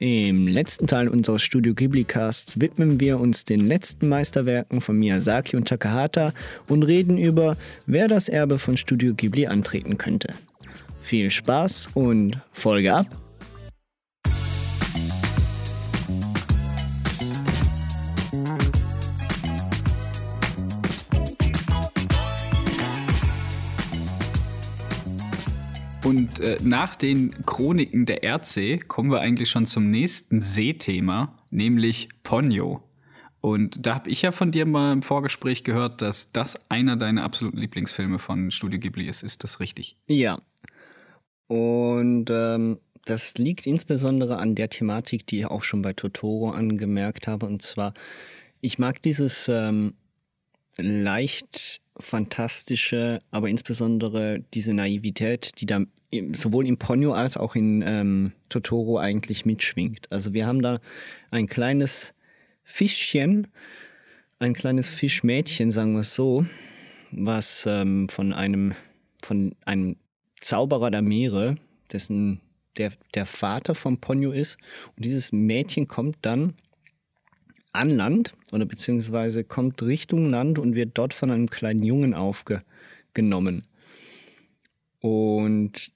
Im letzten Teil unseres Studio Ghibli Casts widmen wir uns den letzten Meisterwerken von Miyazaki und Takahata und reden über, wer das Erbe von Studio Ghibli antreten könnte. Viel Spaß und Folge ab! Äh, nach den Chroniken der Erdsee kommen wir eigentlich schon zum nächsten Seethema, nämlich Ponyo. Und da habe ich ja von dir mal im Vorgespräch gehört, dass das einer deiner absoluten Lieblingsfilme von Studio Ghibli ist. Ist das richtig? Ja. Und ähm, das liegt insbesondere an der Thematik, die ich auch schon bei Totoro angemerkt habe. Und zwar, ich mag dieses ähm, leicht fantastische, aber insbesondere diese Naivität, die da sowohl in Ponyo als auch in ähm, Totoro eigentlich mitschwingt. Also wir haben da ein kleines Fischchen, ein kleines Fischmädchen, sagen wir es so, was ähm, von einem von einem Zauberer der Meere, dessen der, der Vater von Ponyo ist. Und dieses Mädchen kommt dann an Land oder beziehungsweise kommt Richtung Land und wird dort von einem kleinen Jungen aufgenommen. Und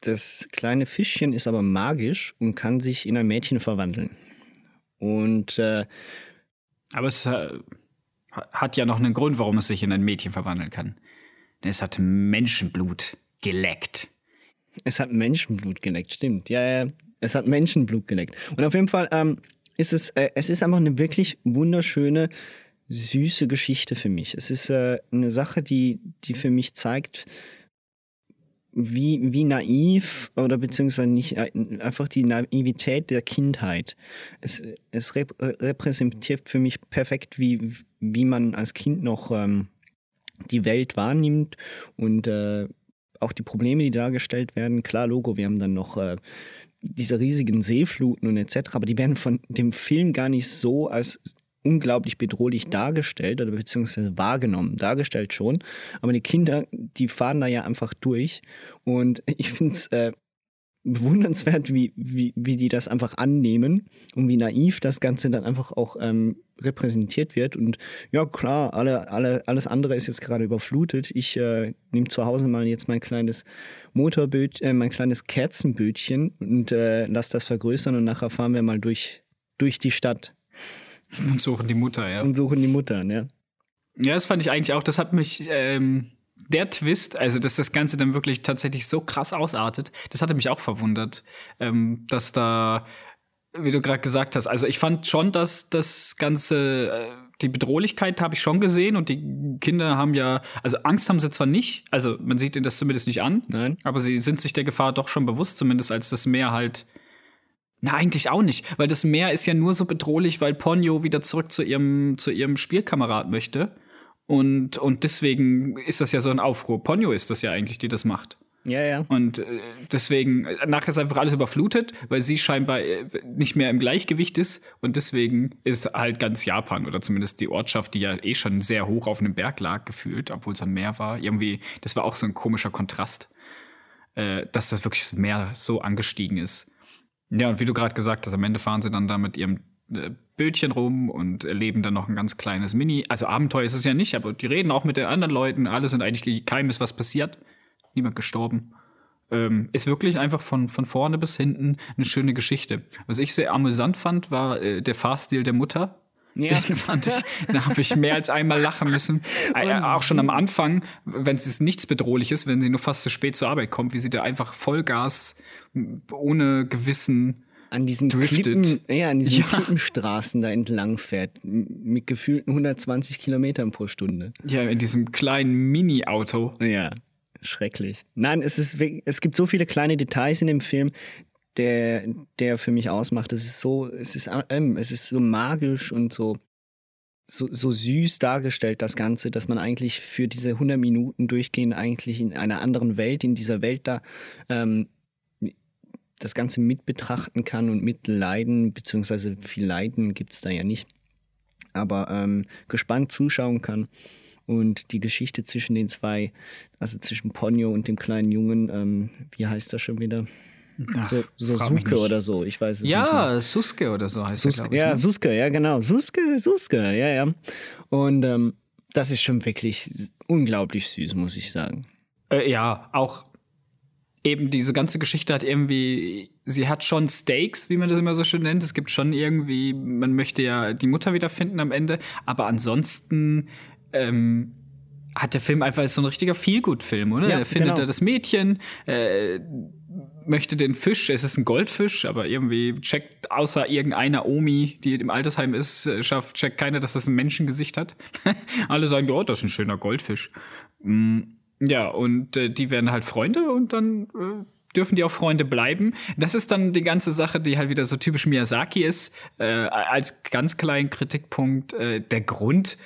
das kleine Fischchen ist aber magisch und kann sich in ein Mädchen verwandeln. Und äh, aber es äh, hat ja noch einen Grund, warum es sich in ein Mädchen verwandeln kann. Denn es hat Menschenblut geleckt. Es hat Menschenblut geleckt, stimmt. Ja, ja, es hat Menschenblut geleckt. Und auf jeden Fall ähm, ist es, äh, es ist einfach eine wirklich wunderschöne, süße Geschichte für mich. Es ist äh, eine Sache, die, die für mich zeigt, wie, wie naiv oder beziehungsweise nicht äh, einfach die Naivität der Kindheit. Es, es rep repräsentiert für mich perfekt, wie, wie man als Kind noch ähm, die Welt wahrnimmt und äh, auch die Probleme, die dargestellt werden. Klar, Logo, wir haben dann noch äh, diese riesigen Seefluten und etc., aber die werden von dem Film gar nicht so als unglaublich bedrohlich dargestellt oder beziehungsweise wahrgenommen. Dargestellt schon, aber die Kinder, die fahren da ja einfach durch und ich finde es äh, bewundernswert, wie, wie, wie die das einfach annehmen und wie naiv das Ganze dann einfach auch ähm, repräsentiert wird. Und ja, klar, alle, alle, alles andere ist jetzt gerade überflutet. Ich äh, nehme zu Hause mal jetzt mein kleines Motorboot, äh, mein kleines Kerzenbötchen und äh, lass das vergrößern und nachher fahren wir mal durch, durch die Stadt. Und suchen die Mutter, ja. Und suchen die Mutter, ja. Ja, das fand ich eigentlich auch, das hat mich. Ähm der Twist, also dass das Ganze dann wirklich tatsächlich so krass ausartet, das hatte mich auch verwundert, ähm, dass da, wie du gerade gesagt hast, also ich fand schon, dass das Ganze, äh, die Bedrohlichkeit habe ich schon gesehen und die Kinder haben ja, also Angst haben sie zwar nicht, also man sieht ihnen das zumindest nicht an, Nein. aber sie sind sich der Gefahr doch schon bewusst, zumindest als das Meer halt na, eigentlich auch nicht, weil das Meer ist ja nur so bedrohlich, weil Ponyo wieder zurück zu ihrem, zu ihrem Spielkamerad möchte. Und, und deswegen ist das ja so ein Aufruhr. Ponyo ist das ja eigentlich, die das macht. Ja, ja. Und äh, deswegen, nachher ist einfach alles überflutet, weil sie scheinbar äh, nicht mehr im Gleichgewicht ist. Und deswegen ist halt ganz Japan oder zumindest die Ortschaft, die ja eh schon sehr hoch auf einem Berg lag, gefühlt, obwohl es am Meer war. Irgendwie, das war auch so ein komischer Kontrast, äh, dass das wirklich das Meer so angestiegen ist. Ja, und wie du gerade gesagt hast, am Ende fahren sie dann da mit ihrem Bötchen rum und erleben dann noch ein ganz kleines Mini. Also Abenteuer ist es ja nicht, aber die reden auch mit den anderen Leuten. Alle sind eigentlich keinem ist was passiert. Niemand gestorben. Ähm, ist wirklich einfach von, von vorne bis hinten eine schöne Geschichte. Was ich sehr amüsant fand, war äh, der Fahrstil der Mutter. Ja. Den fand ich, da habe ich mehr als einmal lachen müssen. Äh, auch schon am Anfang, wenn es nichts Bedrohliches, wenn sie nur fast zu spät zur Arbeit kommt, wie sie da einfach Vollgas ohne Gewissen an diesen Klippen, ja, an diesen ja. Klippenstraßen da entlang fährt, mit gefühlten 120 Kilometern pro Stunde. Ja, in diesem kleinen Mini-Auto. Ja, schrecklich. Nein, es, ist, es gibt so viele kleine Details in dem Film, der, der für mich ausmacht. Es ist so, es ist, ähm, es ist so magisch und so, so, so süß dargestellt, das Ganze, dass man eigentlich für diese 100 Minuten durchgehend eigentlich in einer anderen Welt, in dieser Welt da ähm, das Ganze mit betrachten kann und mitleiden, beziehungsweise viel Leiden gibt es da ja nicht, aber ähm, gespannt zuschauen kann. Und die Geschichte zwischen den zwei, also zwischen Ponyo und dem kleinen Jungen, ähm, wie heißt das schon wieder? Ach, so so Suke oder so, ich weiß es ja, nicht. Ja, Suske oder so heißt Suske, er, ich. Ja, ne? Suske, ja, genau. Suske, Suske, ja, ja. Und ähm, das ist schon wirklich unglaublich süß, muss ich sagen. Äh, ja, auch eben diese ganze Geschichte hat irgendwie, sie hat schon Stakes, wie man das immer so schön nennt. Es gibt schon irgendwie, man möchte ja die Mutter wiederfinden am Ende, aber ansonsten ähm, hat der Film einfach so ein richtiger Feelgood-Film, oder? Ja, er findet genau. da das Mädchen, äh, möchte den Fisch, es ist ein Goldfisch, aber irgendwie checkt außer irgendeiner Omi, die im Altersheim ist, äh, schafft, checkt keiner, dass das ein Menschengesicht hat. Alle sagen, oh, das ist ein schöner Goldfisch. Mm, ja, und äh, die werden halt Freunde und dann äh, dürfen die auch Freunde bleiben. Das ist dann die ganze Sache, die halt wieder so typisch Miyazaki ist, äh, als ganz kleinen Kritikpunkt äh, der Grund,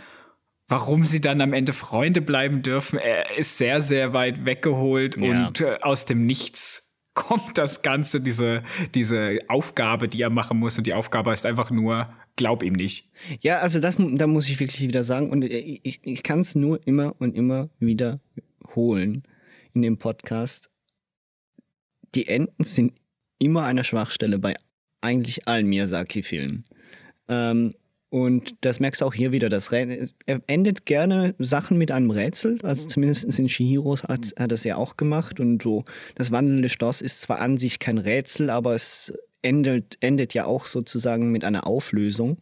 warum sie dann am Ende Freunde bleiben dürfen, er ist sehr, sehr weit weggeholt ja. und äh, aus dem Nichts kommt das Ganze, diese, diese Aufgabe, die er machen muss. Und die Aufgabe ist einfach nur, glaub ihm nicht. Ja, also das, da muss ich wirklich wieder sagen. Und ich, ich kann es nur immer und immer wieder holen in dem Podcast. Die Enden sind immer eine Schwachstelle bei eigentlich allen Miyazaki-Filmen. Ähm, und das merkst du auch hier wieder. Das er endet gerne Sachen mit einem Rätsel. Also zumindest in Shihiro hat, hat das ja auch gemacht. Und so, das wandelnde Schloss ist zwar an sich kein Rätsel, aber es endet, endet ja auch sozusagen mit einer Auflösung.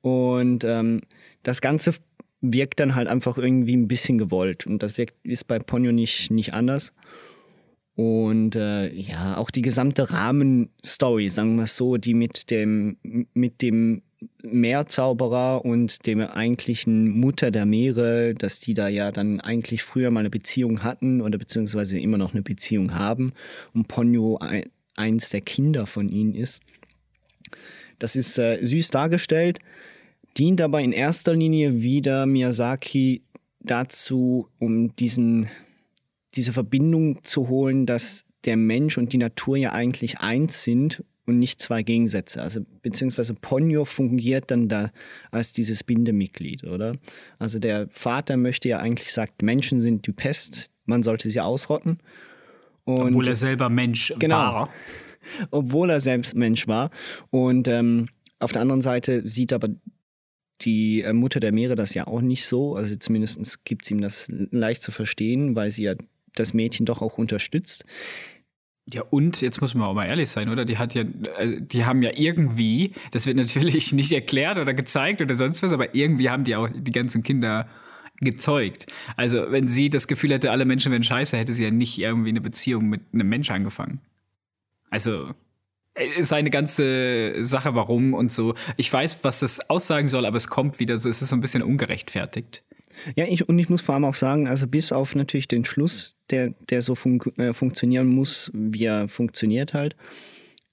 Und ähm, das Ganze wirkt dann halt einfach irgendwie ein bisschen gewollt. Und das wirkt, ist bei Ponyo nicht, nicht anders. Und äh, ja, auch die gesamte Rahmenstory, sagen wir es so, die mit dem, mit dem Meerzauberer und dem eigentlichen Mutter der Meere, dass die da ja dann eigentlich früher mal eine Beziehung hatten oder beziehungsweise immer noch eine Beziehung haben und Ponyo ein, eins der Kinder von ihnen ist. Das ist äh, süß dargestellt, dient aber in erster Linie wieder Miyazaki dazu, um diesen, diese Verbindung zu holen, dass der Mensch und die Natur ja eigentlich eins sind und nicht zwei Gegensätze. Also beziehungsweise Ponyo fungiert dann da als dieses Bindemitglied, oder? Also der Vater möchte ja eigentlich sagt, Menschen sind die Pest, man sollte sie ausrotten. Und Obwohl er selber Mensch genau, war. Obwohl er selbst Mensch war. Und ähm, auf der anderen Seite sieht aber die äh, Mutter der Meere das ja auch nicht so. Also zumindest gibt es ihm das leicht zu verstehen, weil sie ja das Mädchen doch auch unterstützt. Ja, und jetzt muss man auch mal ehrlich sein, oder? Die hat ja, also die haben ja irgendwie, das wird natürlich nicht erklärt oder gezeigt oder sonst was, aber irgendwie haben die auch die ganzen Kinder gezeugt. Also, wenn sie das Gefühl hätte, alle Menschen wären scheiße, hätte sie ja nicht irgendwie eine Beziehung mit einem Mensch angefangen. Also, ist eine ganze Sache, warum und so. Ich weiß, was das aussagen soll, aber es kommt wieder es ist so ein bisschen ungerechtfertigt. Ja, ich, und ich muss vor allem auch sagen, also bis auf natürlich den Schluss, der, der so fun äh, funktionieren muss, wie er funktioniert halt,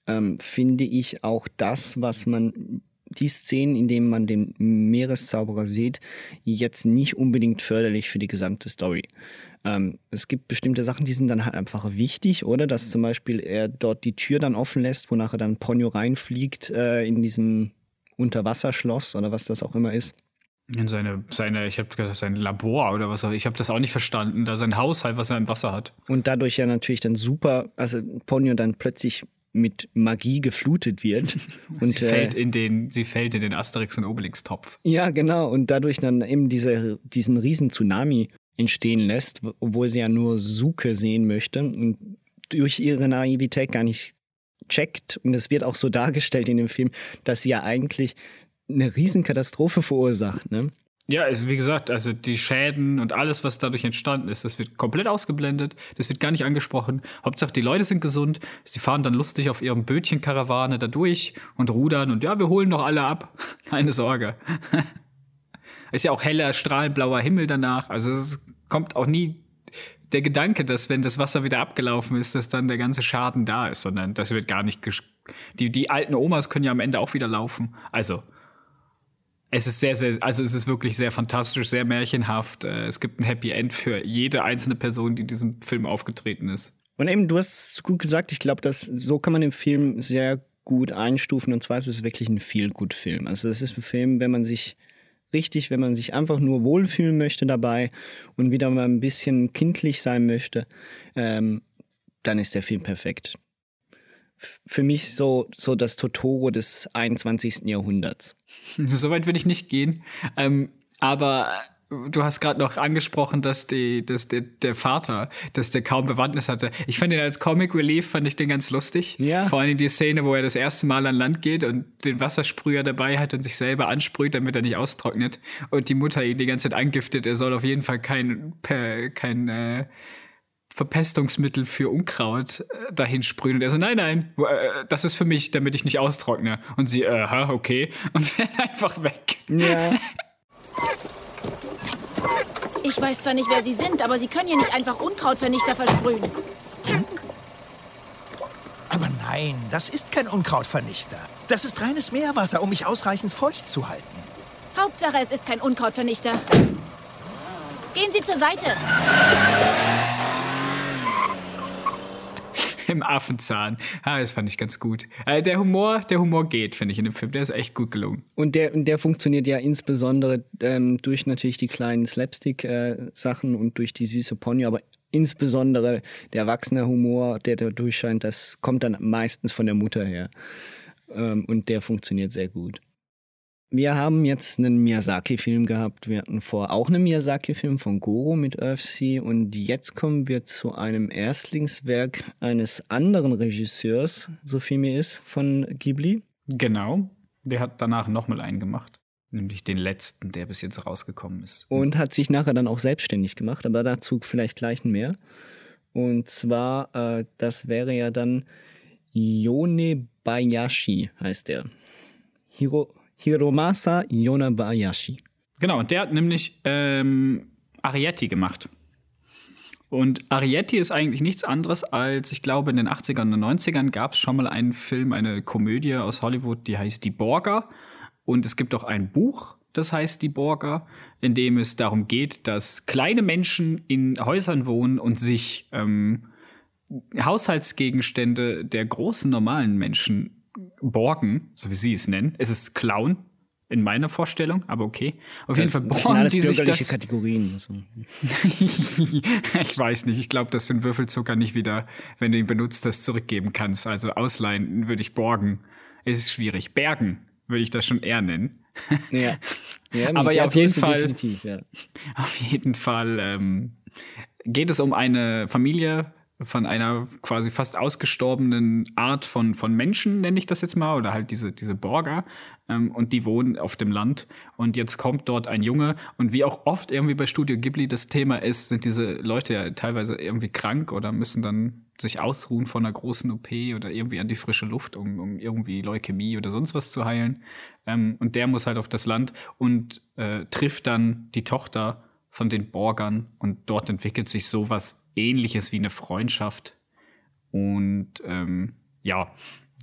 ähm, finde ich auch das, was man, die Szenen, in denen man den Meereszauberer sieht, jetzt nicht unbedingt förderlich für die gesamte Story. Ähm, es gibt bestimmte Sachen, die sind dann halt einfach wichtig, oder? Dass zum Beispiel er dort die Tür dann offen lässt, wonach er dann Ponyo reinfliegt äh, in diesem Unterwasserschloss oder was das auch immer ist. In seine, seine, ich habe gesagt, sein Labor oder was auch Ich habe das auch nicht verstanden. Da sein Haushalt, was er im Wasser hat. Und dadurch ja natürlich dann super, also Ponyo dann plötzlich mit Magie geflutet wird. und sie fällt äh, in den, sie fällt in den Asterix und Obelix-Topf. Ja, genau. Und dadurch dann eben diese, diesen riesen Tsunami entstehen lässt, obwohl sie ja nur Suke sehen möchte und durch ihre Naivität gar nicht checkt. Und es wird auch so dargestellt in dem Film, dass sie ja eigentlich eine Riesenkatastrophe verursacht. Ne? Ja, also wie gesagt, also die Schäden und alles, was dadurch entstanden ist, das wird komplett ausgeblendet, das wird gar nicht angesprochen. Hauptsache, die Leute sind gesund, sie fahren dann lustig auf ihrem Bötchenkarawane da durch und rudern und ja, wir holen doch alle ab. Keine Sorge. Ist ja auch heller, strahlend blauer Himmel danach. Also es kommt auch nie der Gedanke, dass wenn das Wasser wieder abgelaufen ist, dass dann der ganze Schaden da ist, sondern das wird gar nicht. Die, die alten Omas können ja am Ende auch wieder laufen. Also es ist sehr, sehr, also es ist wirklich sehr fantastisch, sehr märchenhaft. Äh, es gibt ein Happy End für jede einzelne Person, die in diesem Film aufgetreten ist. Und eben, du hast es gut gesagt, ich glaube, dass so kann man den Film sehr gut einstufen. Und zwar ist es wirklich ein viel gut Film. Also es ist ein Film, wenn man sich richtig, wenn man sich einfach nur wohlfühlen möchte dabei und wieder mal ein bisschen kindlich sein möchte, ähm, dann ist der Film perfekt. für mich so, so das Totoro des 21. Jahrhunderts. Soweit würde ich nicht gehen. Ähm, aber du hast gerade noch angesprochen, dass, die, dass der, der Vater, dass der kaum Bewandtnis hatte. Ich fand ihn als Comic Relief, fand ich den ganz lustig. Ja. Vor allem die Szene, wo er das erste Mal an Land geht und den Wassersprüher dabei hat und sich selber ansprüht, damit er nicht austrocknet. Und die Mutter ihn die ganze Zeit angiftet, er soll auf jeden Fall kein, kein äh, Verpestungsmittel für Unkraut äh, dahin sprühen. Und er so, nein, nein, äh, das ist für mich, damit ich nicht austrockne. Und sie, aha, okay. Und fährt einfach weg. Ja. Ich weiß zwar nicht, wer Sie sind, aber Sie können hier nicht einfach Unkrautvernichter versprühen. Aber nein, das ist kein Unkrautvernichter. Das ist reines Meerwasser, um mich ausreichend feucht zu halten. Hauptsache, es ist kein Unkrautvernichter. Gehen Sie zur Seite. Im Affenzahn. Ah, das fand ich ganz gut. Äh, der Humor, der Humor geht, finde ich, in dem Film. Der ist echt gut gelungen. Und der, und der funktioniert ja insbesondere ähm, durch natürlich die kleinen Slapstick-Sachen äh, und durch die süße Pony, aber insbesondere der erwachsene Humor, der da durchscheint, das kommt dann meistens von der Mutter her. Ähm, und der funktioniert sehr gut. Wir haben jetzt einen Miyazaki-Film gehabt. Wir hatten vor auch einen Miyazaki-Film von Goro mit Earthsea. Und jetzt kommen wir zu einem Erstlingswerk eines anderen Regisseurs, so viel mir ist, von Ghibli. Genau. Der hat danach nochmal einen gemacht. Nämlich den letzten, der bis jetzt rausgekommen ist. Und hat sich nachher dann auch selbstständig gemacht, aber dazu vielleicht gleich mehr. Und zwar, äh, das wäre ja dann Yone Bayashi, heißt der. Hiro, Hiromasa Yonabayashi. Genau, und der hat nämlich ähm, Arietti gemacht. Und Arietti ist eigentlich nichts anderes als, ich glaube, in den 80ern und 90ern gab es schon mal einen Film, eine Komödie aus Hollywood, die heißt Die Borger. Und es gibt auch ein Buch, das heißt Die Borger, in dem es darum geht, dass kleine Menschen in Häusern wohnen und sich ähm, Haushaltsgegenstände der großen normalen Menschen borgen, so wie sie es nennen. Es ist Clown in meiner Vorstellung, aber okay. Auf jeden Fall borgen die sich das. Kategorien. Also. ich weiß nicht. Ich glaube, dass du den Würfelzucker nicht wieder, wenn du ihn benutzt hast, zurückgeben kannst. Also ausleihen würde ich borgen. Es ist schwierig. Bergen würde ich das schon eher nennen. Ja. ja aber ja, auf jeden Fall. Ja. Auf jeden Fall ähm, geht es um eine Familie von einer quasi fast ausgestorbenen Art von, von Menschen, nenne ich das jetzt mal, oder halt diese, diese Borger. Ähm, und die wohnen auf dem Land. Und jetzt kommt dort ein Junge. Und wie auch oft irgendwie bei Studio Ghibli das Thema ist, sind diese Leute ja teilweise irgendwie krank oder müssen dann sich ausruhen von einer großen OP oder irgendwie an die frische Luft, um, um irgendwie Leukämie oder sonst was zu heilen. Ähm, und der muss halt auf das Land und äh, trifft dann die Tochter von den Borgern. Und dort entwickelt sich sowas ähnliches wie eine Freundschaft. Und ähm, ja,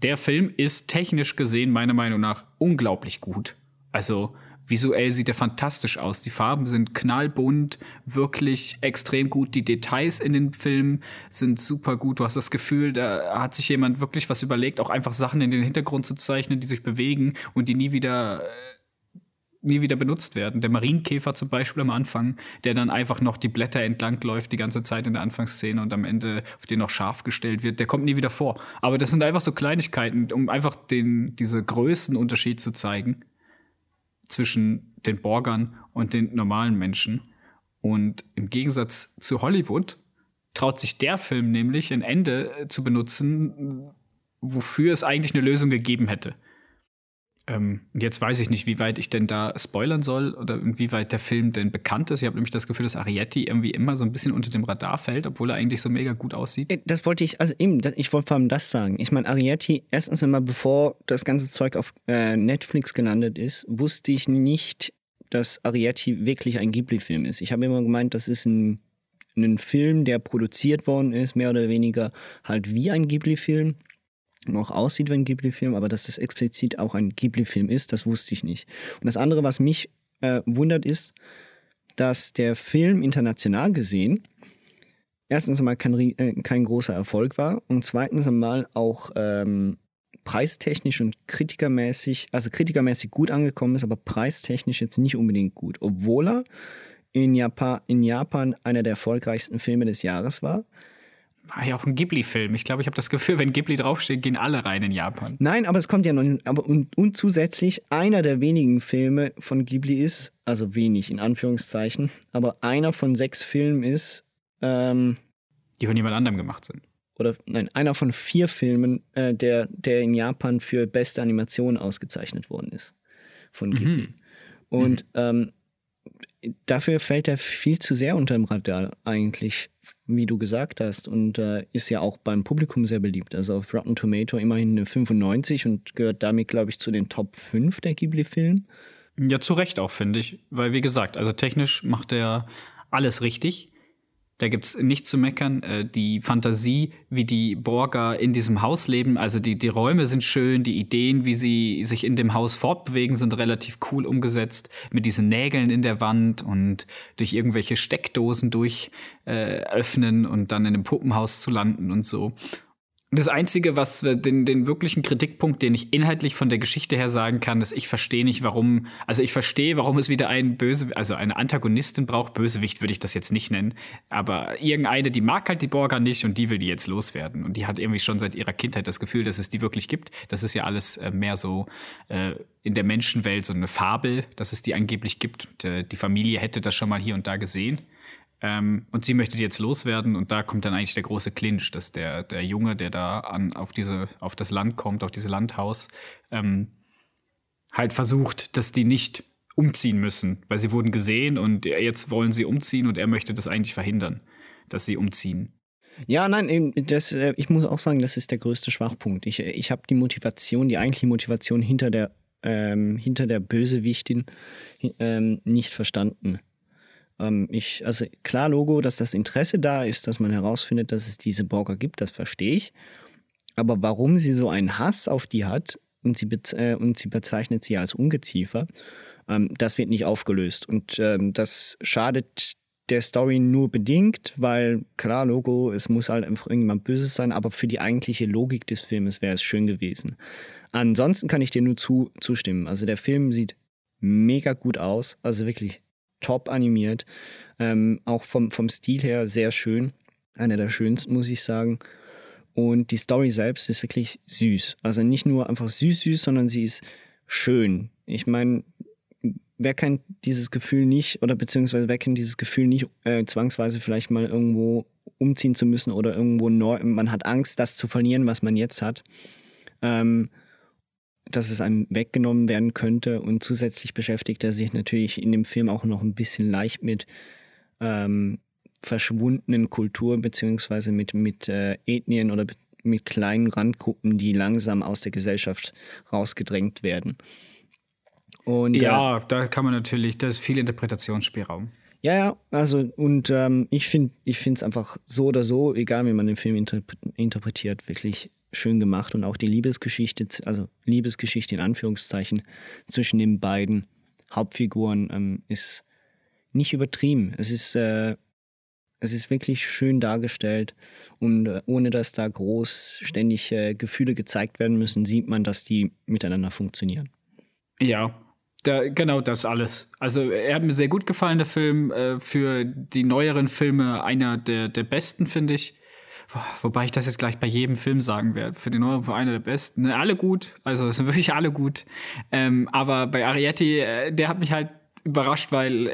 der Film ist technisch gesehen meiner Meinung nach unglaublich gut. Also visuell sieht er fantastisch aus. Die Farben sind knallbunt, wirklich extrem gut. Die Details in den Filmen sind super gut. Du hast das Gefühl, da hat sich jemand wirklich was überlegt, auch einfach Sachen in den Hintergrund zu zeichnen, die sich bewegen und die nie wieder äh, nie wieder benutzt werden. Der Marienkäfer zum Beispiel am Anfang, der dann einfach noch die Blätter entlang läuft die ganze Zeit in der Anfangsszene und am Ende auf den noch scharf gestellt wird, der kommt nie wieder vor. Aber das sind einfach so Kleinigkeiten, um einfach den, diese Größenunterschied zu zeigen zwischen den Borgern und den normalen Menschen. Und im Gegensatz zu Hollywood traut sich der Film nämlich ein Ende zu benutzen, wofür es eigentlich eine Lösung gegeben hätte. Ähm, jetzt weiß ich nicht, wie weit ich denn da spoilern soll oder inwieweit der Film denn bekannt ist. Ich habe nämlich das Gefühl, dass Arietti irgendwie immer so ein bisschen unter dem Radar fällt, obwohl er eigentlich so mega gut aussieht. Äh, das wollte ich, also eben, ich wollte vor allem das sagen. Ich meine, Arietti, erstens einmal, bevor das ganze Zeug auf äh, Netflix gelandet ist, wusste ich nicht, dass Arietti wirklich ein Ghibli-Film ist. Ich habe immer gemeint, das ist ein, ein Film, der produziert worden ist, mehr oder weniger halt wie ein Ghibli-Film noch aussieht wie ein Ghibli-Film, aber dass das explizit auch ein Ghibli-Film ist, das wusste ich nicht. Und das andere, was mich äh, wundert, ist, dass der Film international gesehen erstens einmal kein, äh, kein großer Erfolg war und zweitens einmal auch ähm, preistechnisch und kritikermäßig, also kritikermäßig gut angekommen ist, aber preistechnisch jetzt nicht unbedingt gut, obwohl er in Japan, in Japan einer der erfolgreichsten Filme des Jahres war War ja auch ein Ghibli-Film. Ich glaube, ich habe das Gefühl, wenn Ghibli draufsteht, gehen alle rein in Japan. Nein, aber es kommt ja noch. Aber und, und zusätzlich einer der wenigen Filme von Ghibli ist, also wenig in Anführungszeichen, aber einer von sechs Filmen ist. Ähm, die von jemand anderem gemacht sind. Oder nein, einer von vier Filmen, äh, der, der in Japan für beste Animation ausgezeichnet worden ist. Von Ghibli. Mhm. Und mhm. Ähm, dafür fällt er viel zu sehr unter dem Radar eigentlich, wie du gesagt hast. Und äh, ist ja auch beim Publikum sehr beliebt. Also auf Rotten Tomato immerhin eine 95 und gehört damit, glaube ich, zu den Top 5 der Ghibli-Filme. Ja, zu Recht auch, finde ich. Weil, wie gesagt, also technisch macht er alles richtig. Da gibt's nichts zu meckern. Äh, die Fantasie, wie die Borger in diesem Haus leben, also die, die Räume sind schön, die Ideen, wie sie sich in dem Haus fortbewegen, sind relativ cool umgesetzt. Mit diesen Nägeln in der Wand und durch irgendwelche Steckdosen durch äh, öffnen und dann in einem Puppenhaus zu landen und so. Das Einzige, was den, den wirklichen Kritikpunkt, den ich inhaltlich von der Geschichte her sagen kann, ist, ich verstehe nicht, warum, also ich verstehe, warum es wieder einen Böse, also eine Antagonistin braucht. Bösewicht würde ich das jetzt nicht nennen. Aber irgendeine, die mag halt die Borger nicht und die will die jetzt loswerden. Und die hat irgendwie schon seit ihrer Kindheit das Gefühl, dass es die wirklich gibt. Das ist ja alles äh, mehr so äh, in der Menschenwelt so eine Fabel, dass es die angeblich gibt. Äh, die Familie hätte das schon mal hier und da gesehen. Ähm, und sie möchte die jetzt loswerden und da kommt dann eigentlich der große Clinch, dass der, der Junge, der da an, auf, diese, auf das Land kommt, auf dieses Landhaus, ähm, halt versucht, dass die nicht umziehen müssen, weil sie wurden gesehen und jetzt wollen sie umziehen und er möchte das eigentlich verhindern, dass sie umziehen. Ja, nein, das, äh, ich muss auch sagen, das ist der größte Schwachpunkt. Ich, ich habe die Motivation, die eigentliche Motivation hinter der, ähm, hinter der Bösewichtin ähm, nicht verstanden. Ähm, ich, also klar, Logo, dass das Interesse da ist, dass man herausfindet, dass es diese Borger gibt, das verstehe ich. Aber warum sie so einen Hass auf die hat und sie, äh, und sie bezeichnet sie als Ungeziefer, ähm, das wird nicht aufgelöst. Und ähm, das schadet der Story nur bedingt, weil klar, Logo, es muss halt einfach irgendjemand Böses sein, aber für die eigentliche Logik des Filmes wäre es schön gewesen. Ansonsten kann ich dir nur zu, zustimmen. Also der Film sieht mega gut aus, also wirklich top animiert. Ähm, auch vom, vom Stil her sehr schön. Einer der schönsten, muss ich sagen. Und die Story selbst ist wirklich süß. Also nicht nur einfach süß, süß, sondern sie ist schön. Ich meine, wer kennt dieses Gefühl nicht oder beziehungsweise wer kennt dieses Gefühl nicht, äh, zwangsweise vielleicht mal irgendwo umziehen zu müssen oder irgendwo neu, man hat Angst, das zu verlieren, was man jetzt hat. Ähm, dass es einem weggenommen werden könnte. Und zusätzlich beschäftigt er sich natürlich in dem Film auch noch ein bisschen leicht mit ähm, verschwundenen Kulturen beziehungsweise mit, mit äh, Ethnien oder mit kleinen Randgruppen, die langsam aus der Gesellschaft rausgedrängt werden. Und, ja, äh, da kann man natürlich, da ist viel Interpretationsspielraum. Ja, ja, also und ähm, ich finde es einfach so oder so, egal wie man den Film interpretiert, wirklich schön gemacht und auch die Liebesgeschichte, also Liebesgeschichte in Anführungszeichen zwischen den beiden Hauptfiguren ähm, ist nicht übertrieben. Es ist, äh, es ist wirklich schön dargestellt und äh, ohne dass da groß ständig äh, Gefühle gezeigt werden müssen, sieht man, dass die miteinander funktionieren. Ja, da, genau das alles. Also er hat mir sehr gut gefallen, der Film. Äh, für die neueren Filme einer der, der besten, finde ich. Wobei ich das jetzt gleich bei jedem Film sagen werde. Für den neuen war einer der besten. Ne, alle gut. Also es sind wirklich alle gut. Ähm, aber bei Arietti, äh, der hat mich halt überrascht, weil äh,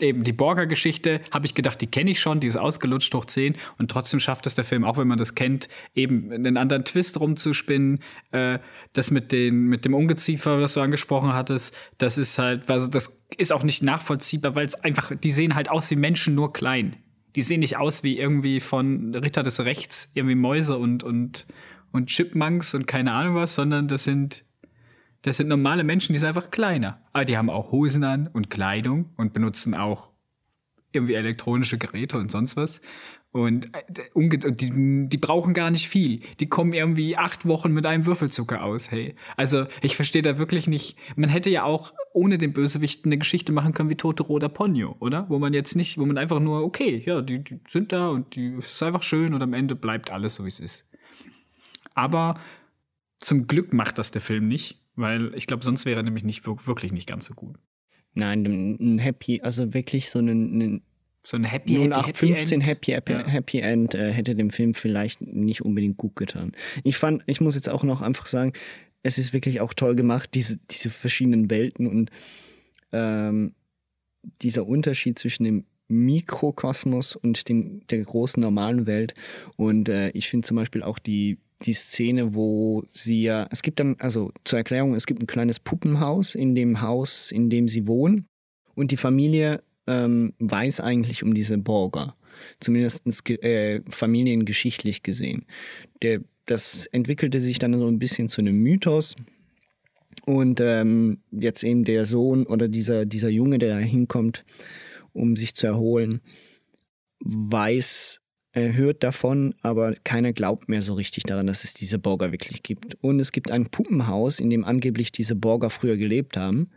eben die Borger-Geschichte, habe ich gedacht, die kenne ich schon, die ist ausgelutscht hoch 10 und trotzdem schafft es der Film, auch wenn man das kennt, eben einen anderen Twist rumzuspinnen. Äh, das mit, den, mit dem Ungeziefer, was du angesprochen hattest, das ist halt, also das ist auch nicht nachvollziehbar, weil es einfach, die sehen halt aus wie Menschen, nur klein die sehen nicht aus wie irgendwie von Ritter des Rechts, irgendwie Mäuse und, und, und Chipmunks und keine Ahnung was, sondern das sind, das sind normale Menschen, die sind einfach kleiner. Aber die haben auch Hosen an und Kleidung und benutzen auch irgendwie elektronische Geräte und sonst was. Und äh, die, die brauchen gar nicht viel. Die kommen irgendwie acht Wochen mit einem Würfelzucker aus, hey. Also ich verstehe da wirklich nicht. Man hätte ja auch ohne den Bösewicht eine Geschichte machen können wie Totoro oder Ponyo, oder? Wo man jetzt nicht, wo man einfach nur, okay, ja, die, die sind da und die ist einfach schön und am Ende bleibt alles so, wie es ist. Aber zum Glück macht das der Film nicht, weil ich glaube, sonst wäre er nämlich nicht wirklich nicht ganz so gut. Nein, ein Happy, also wirklich so ein, So ein Happy, Happy, 0815 Happy, Happy, Ja. Happy End äh, hätte dem Film vielleicht nicht unbedingt gut getan. Ich fand, ich muss jetzt auch noch einfach sagen, es ist wirklich auch toll gemacht, diese, diese verschiedenen Welten und ähm, dieser Unterschied zwischen dem Mikrokosmos und dem, der großen normalen Welt. Und äh, ich finde zum Beispiel auch die, die Szene, wo sie ja, es gibt dann, also zur Erklärung, es gibt ein kleines Puppenhaus in dem Haus, in dem sie wohnen. Und die Familie ähm, weiß eigentlich um diese Borger. Zumindest äh, familiengeschichtlich gesehen. Der, das entwickelte sich dann so ein bisschen zu einem Mythos. Und ähm, jetzt eben der Sohn oder dieser, dieser Junge, der da hinkommt, um sich zu erholen, weiß, hört davon, aber keiner glaubt mehr so richtig daran, dass es diese Borger wirklich gibt. Und es gibt ein Puppenhaus, in dem angeblich diese Borger früher gelebt haben.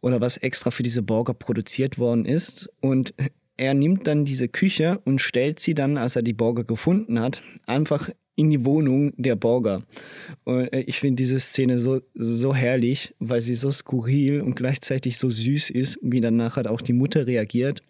Oder was extra für diese Borger produziert worden ist. Und er nimmt dann diese Küche und stellt sie dann, als er die Borger gefunden hat, einfach in die Wohnung der Borger. Und äh, ich finde diese Szene so, so herrlich, weil sie so skurril und gleichzeitig so süß ist, wie dann nachher auch die Mutter reagiert.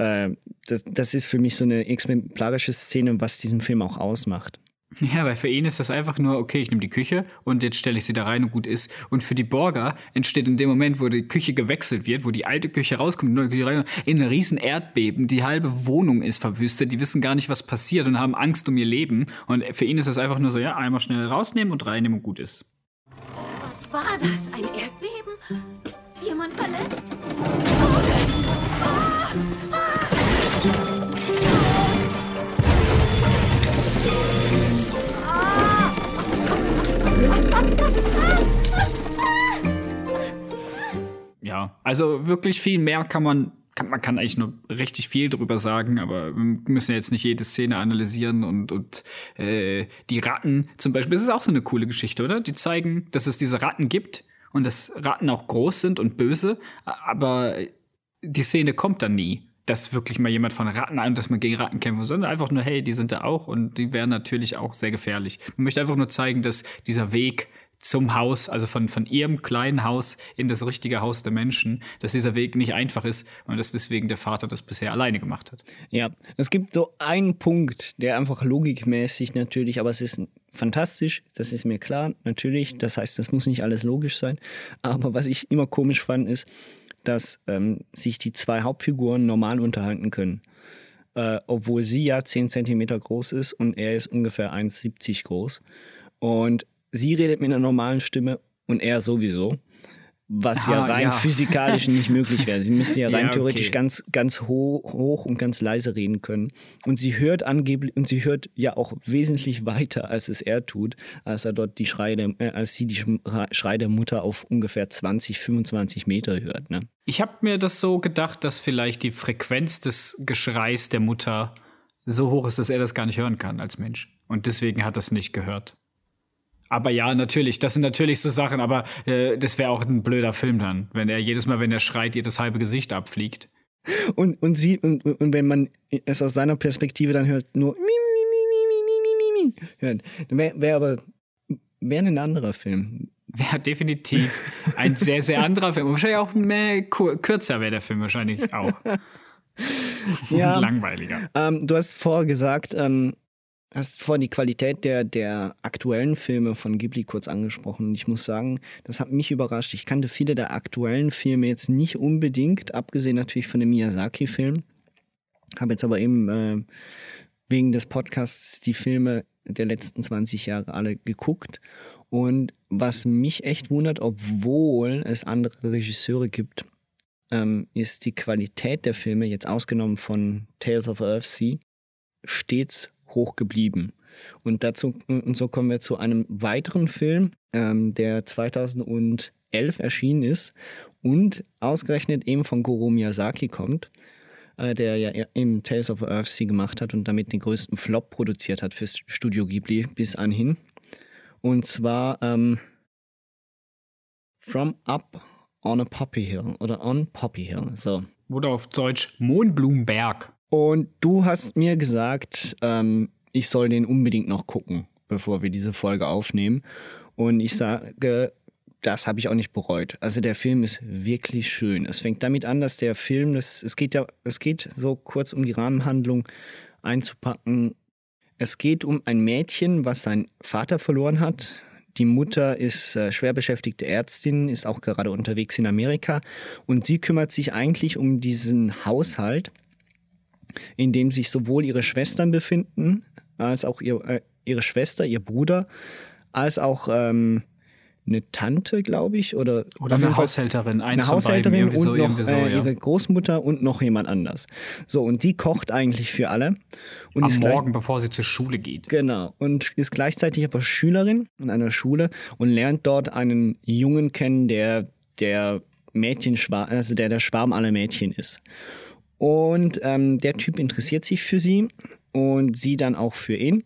Äh, das, das ist für mich so eine exemplarische Szene, was diesen Film auch ausmacht. Ja, weil für ihn ist das einfach nur, okay, ich nehme die Küche und jetzt stelle ich sie da rein und gut ist. Und für die Borger entsteht in dem Moment, wo die Küche gewechselt wird, wo die alte Küche rauskommt, die neue Küche rein, in ein riesen Erdbeben. Die halbe Wohnung ist verwüstet, die wissen gar nicht, was passiert und haben Angst um ihr Leben. Und für ihn ist das einfach nur so, ja, einmal schnell rausnehmen und reinnehmen und gut ist. Was war das? Ein Erdbeben? Jemand verletzt? Ja, also wirklich viel mehr kann man, kann, man kann eigentlich nur richtig viel drüber sagen, aber wir müssen jetzt nicht jede Szene analysieren und, und äh, die Ratten zum Beispiel, das ist auch so eine coole Geschichte, oder? Die zeigen, dass es diese Ratten gibt und dass Ratten auch groß sind und böse, aber die Szene kommt dann nie. Dass wirklich mal jemand von Ratten an, dass man gegen Ratten kämpfen muss, sondern einfach nur, hey, die sind da auch und die wären natürlich auch sehr gefährlich. Man möchte einfach nur zeigen, dass dieser Weg zum Haus, also von, von ihrem kleinen Haus in das richtige Haus der Menschen, dass dieser Weg nicht einfach ist und dass deswegen der Vater das bisher alleine gemacht hat. Ja, es gibt so einen Punkt, der einfach logikmäßig natürlich, aber es ist fantastisch, das ist mir klar, natürlich. Das heißt, das muss nicht alles logisch sein. Aber was ich immer komisch fand, ist, dass ähm, sich die zwei Hauptfiguren normal unterhalten können. Äh, obwohl sie ja 10 Zentimeter groß ist und er ist ungefähr 1,70 groß. Und sie redet mit einer normalen Stimme und er sowieso. Was ja Ah, rein ja. physikalisch nicht möglich wäre. Sie müsste ja rein Ja, okay. theoretisch ganz, ganz hoch, hoch und ganz leise reden können. Und sie hört angeblich, und sie hört ja auch wesentlich weiter, als es er tut, als er dort die Schreie der, äh, als sie die Schrei der Mutter auf ungefähr 20, 25 Meter hört. Ne? Ich habe mir das so gedacht, dass vielleicht die Frequenz des Geschreis der Mutter so hoch ist, dass er das gar nicht hören kann als Mensch. Und deswegen hat er es nicht gehört. Aber ja, natürlich, das sind natürlich so Sachen, aber äh, das wäre auch ein blöder Film dann, wenn er jedes Mal, wenn er schreit, ihr das halbe Gesicht abfliegt. Und, und sie, und, und wenn man es aus seiner Perspektive dann hört, nur hört, wäre wär aber wär ein anderer Film. Wäre definitiv ein sehr, sehr anderer Film. Wahrscheinlich auch mehr, kürzer wäre der Film wahrscheinlich auch. ja, und langweiliger. Ähm, du hast vorher gesagt, ähm, hast vorher die Qualität der, der aktuellen Filme von Ghibli kurz angesprochen. Ich muss sagen, das hat mich überrascht. Ich kannte viele der aktuellen Filme jetzt nicht unbedingt, abgesehen natürlich von dem Miyazaki-Film. Habe jetzt aber eben äh, wegen des Podcasts die Filme der letzten 20 Jahre alle geguckt. Und was mich echt wundert, obwohl es andere Regisseure gibt, ähm, ist die Qualität der Filme, jetzt ausgenommen von Tales of Earthsea, stets hoch geblieben. Und dazu und so kommen wir zu einem weiteren Film, ähm, der 2011 erschienen ist und ausgerechnet eben von Goro Miyazaki kommt, äh, der ja im Tales of Earthsea gemacht hat und damit den größten Flop produziert hat fürs Studio Ghibli bis anhin. Und zwar ähm, From Up on a Poppy Hill oder On Poppy Hill. So. Oder auf Deutsch Mohnblumenberg. Und du hast mir gesagt, ähm, ich soll den unbedingt noch gucken, bevor wir diese Folge aufnehmen. Und ich sage das habe ich auch nicht bereut. Also der Film ist wirklich schön. Es fängt damit an, dass der Film, das, es geht ja, es geht so kurz um die Rahmenhandlung einzupacken. Es geht um ein Mädchen, was seinen Vater verloren hat. Die Mutter ist äh, schwer beschäftigte Ärztin, ist auch gerade unterwegs in Amerika und sie kümmert sich eigentlich um diesen Haushalt, in dem sich sowohl ihre Schwestern befinden, als auch ihr, äh, ihre Schwester, ihr Bruder, als auch ähm, eine Tante, glaube ich, oder, oder eine Haushälterin, eine Haushälterin und so, noch so, äh, ihre Großmutter und noch jemand anders. So und die kocht eigentlich für alle und am Morgen, bevor sie zur Schule geht. Genau und ist gleichzeitig aber Schülerin in einer Schule und lernt dort einen Jungen kennen, der der Mädchenschwarm, also der der Schwarm aller Mädchen ist. Und ähm, der Typ interessiert sich für sie und sie dann auch für ihn.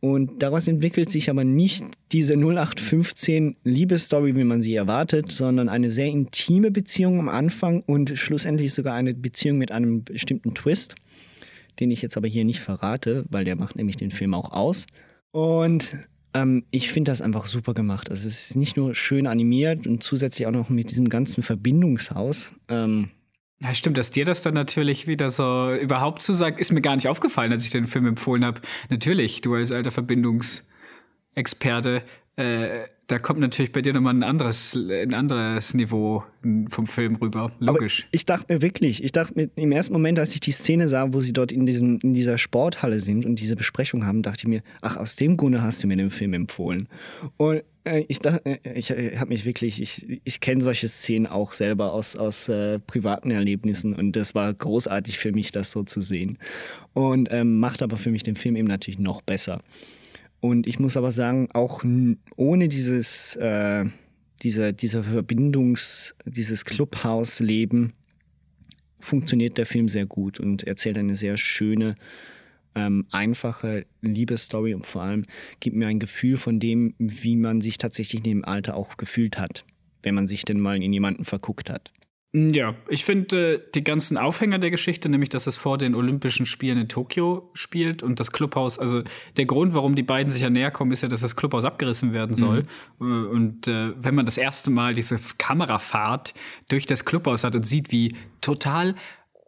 Und daraus entwickelt sich aber nicht diese 0815 Liebesstory, wie man sie erwartet, sondern eine sehr intime Beziehung am Anfang und schlussendlich sogar eine Beziehung mit einem bestimmten Twist, den ich jetzt aber hier nicht verrate, weil der macht nämlich den Film auch aus. Und ähm, ich finde das einfach super gemacht. Also es ist nicht nur schön animiert und zusätzlich auch noch mit diesem ganzen Verbindungshaus. Ähm, ja, stimmt, dass dir das dann natürlich wieder so überhaupt zusagt, ist mir gar nicht aufgefallen, als ich den Film empfohlen habe. Natürlich, du als alter Verbindungsexperte, äh, da kommt natürlich bei dir nochmal ein anderes, ein anderes Niveau vom Film rüber. Logisch. Aber ich dachte mir wirklich, ich dachte mir im ersten Moment, als ich die Szene sah, wo sie dort in, diesem, in dieser Sporthalle sind und diese Besprechung haben, dachte ich mir, ach, aus dem Grunde hast du mir den Film empfohlen. Und ich dachte, äh, ich, ich habe mich wirklich, ich, ich kenne solche Szenen auch selber aus, aus äh, privaten Erlebnissen und das war großartig für mich, das so zu sehen. Und ähm, macht aber für mich den Film eben natürlich noch besser. Und ich muss aber sagen, auch ohne dieses, äh, diese, diese Verbindungs-, dieses Clubhouse-Leben funktioniert der Film sehr gut und erzählt eine sehr schöne, ähm, einfache Liebesstory und vor allem gibt mir ein Gefühl von dem, wie man sich tatsächlich in dem Alter auch gefühlt hat, wenn man sich denn mal in jemanden verguckt hat. Ja, ich finde äh, die ganzen Aufhänger der Geschichte, nämlich dass es vor den Olympischen Spielen in Tokio spielt und das Clubhaus, also der Grund, warum die beiden sich ja näher kommen, ist ja, dass das Clubhaus abgerissen werden soll. Mhm. Und äh, wenn man das erste Mal diese Kamerafahrt durch das Clubhaus hat und sieht, wie total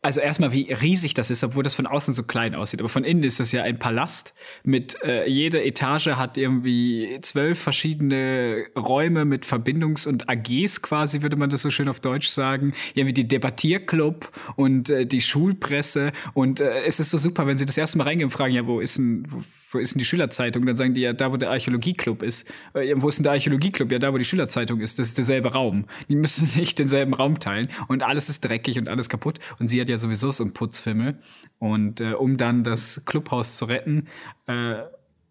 also erstmal, wie riesig das ist, obwohl das von außen so klein aussieht. Aber von innen ist das ja ein Palast mit äh, jede Etage hat irgendwie zwölf verschiedene Räume mit Verbindungs- und AGs quasi, würde man das so schön auf Deutsch sagen. Irgendwie die Debattierclub und äh, die Schulpresse. Und äh, es ist so super, wenn sie das erste Mal reingehen und fragen, ja, wo ist denn, wo, wo ist denn die Schülerzeitung? Dann sagen die ja, da wo der Archäologieclub ist. Äh, wo ist denn der Archäologieclub? Ja, da wo die Schülerzeitung ist. Das ist derselbe Raum. Die müssen sich denselben Raum teilen und alles ist dreckig und alles kaputt. Und sie hat ja sowieso so einen Putzfimmel. Und äh, um dann das Clubhaus zu retten, äh,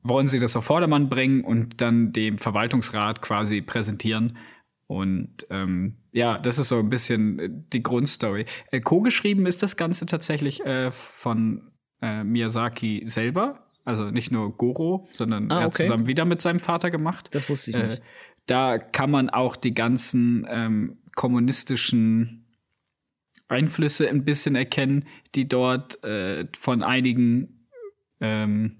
wollen sie das auf Vordermann bringen und dann dem Verwaltungsrat quasi präsentieren. Und ähm, ja, das ist so ein bisschen die Grundstory. Äh, Co-geschrieben ist das Ganze tatsächlich äh, von äh, Miyazaki selber. Also nicht nur Goro, sondern ah, er hat zusammen wieder mit seinem Vater gemacht. Das wusste ich nicht. Äh, da kann man auch die ganzen ähm, kommunistischen Einflüsse ein bisschen erkennen, die dort äh, von einigen ähm,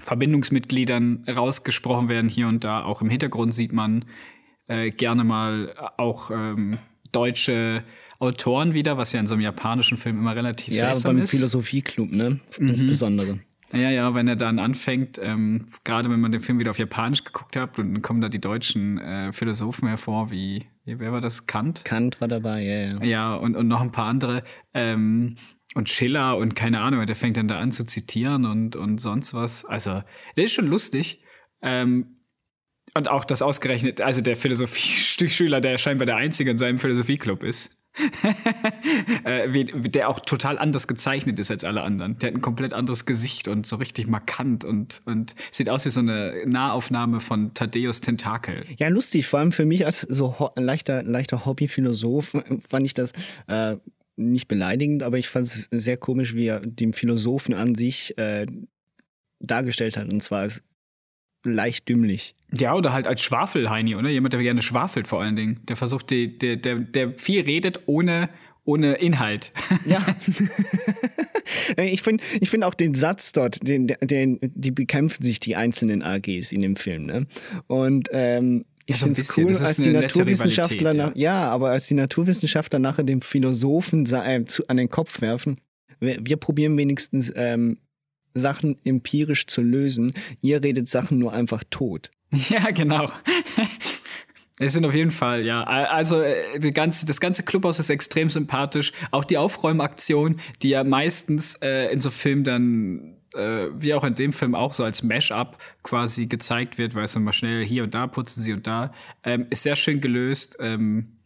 Verbindungsmitgliedern rausgesprochen werden hier und da. Auch im Hintergrund sieht man äh, gerne mal auch ähm, deutsche Autoren wieder, was ja in so einem japanischen Film immer relativ ja, seltsam beim ist. Philosophieclub, ne? Mhm. Insbesondere. Ja, ja, wenn er dann anfängt, ähm, gerade wenn man den Film wieder auf Japanisch geguckt hat, und dann kommen da die deutschen äh, Philosophen hervor, wie, wie, wer war das? Kant? Kant war dabei, ja, ja. Ja, und, und noch ein paar andere. Ähm, und Schiller und keine Ahnung, der fängt dann da an zu zitieren und, und sonst was. Also, der ist schon lustig. Ähm, und auch das ausgerechnet, also der Philosophie-Schüler, der scheinbar der Einzige in seinem Philosophieclub ist. äh, der auch total anders gezeichnet ist als alle anderen. Der hat ein komplett anderes Gesicht und so richtig markant und, und sieht aus wie so eine Nahaufnahme von Thaddeus Tentakel. Ja, lustig. Vor allem für mich als so leichter, leichter Hobbyphilosoph fand ich das äh, nicht beleidigend, aber ich fand es sehr komisch, wie er den Philosophen an sich äh, dargestellt hat. Und zwar als leicht dümmlich. Ja, oder halt als Schwafelheini, oder? Jemand, der gerne schwafelt vor allen Dingen. Der versucht, die, der, der, der viel redet ohne, ohne Inhalt. Ja. ich finde ich find auch den Satz dort, den, den, die bekämpfen sich die einzelnen AGs in dem Film. Ne? Und ähm, Ich so ein finde es cool, als die Naturwissenschaftler nach, ja. aber als die Naturwissenschaftler nachher dem Philosophen äh, zu, an den Kopf werfen, wir, wir probieren wenigstens ähm, Sachen empirisch zu lösen. Ihr redet Sachen nur einfach tot. Ja, genau. Es sind auf jeden Fall, ja. Also äh, ganze, das ganze Clubhaus ist extrem sympathisch. Auch die Aufräumaktion, die ja meistens äh, in so Filmen dann, äh, wie auch in dem Film auch so als Mash-up quasi gezeigt wird, weil es dann mal schnell hier und da putzen sie und da, ähm, ist sehr schön gelöst. Ähm,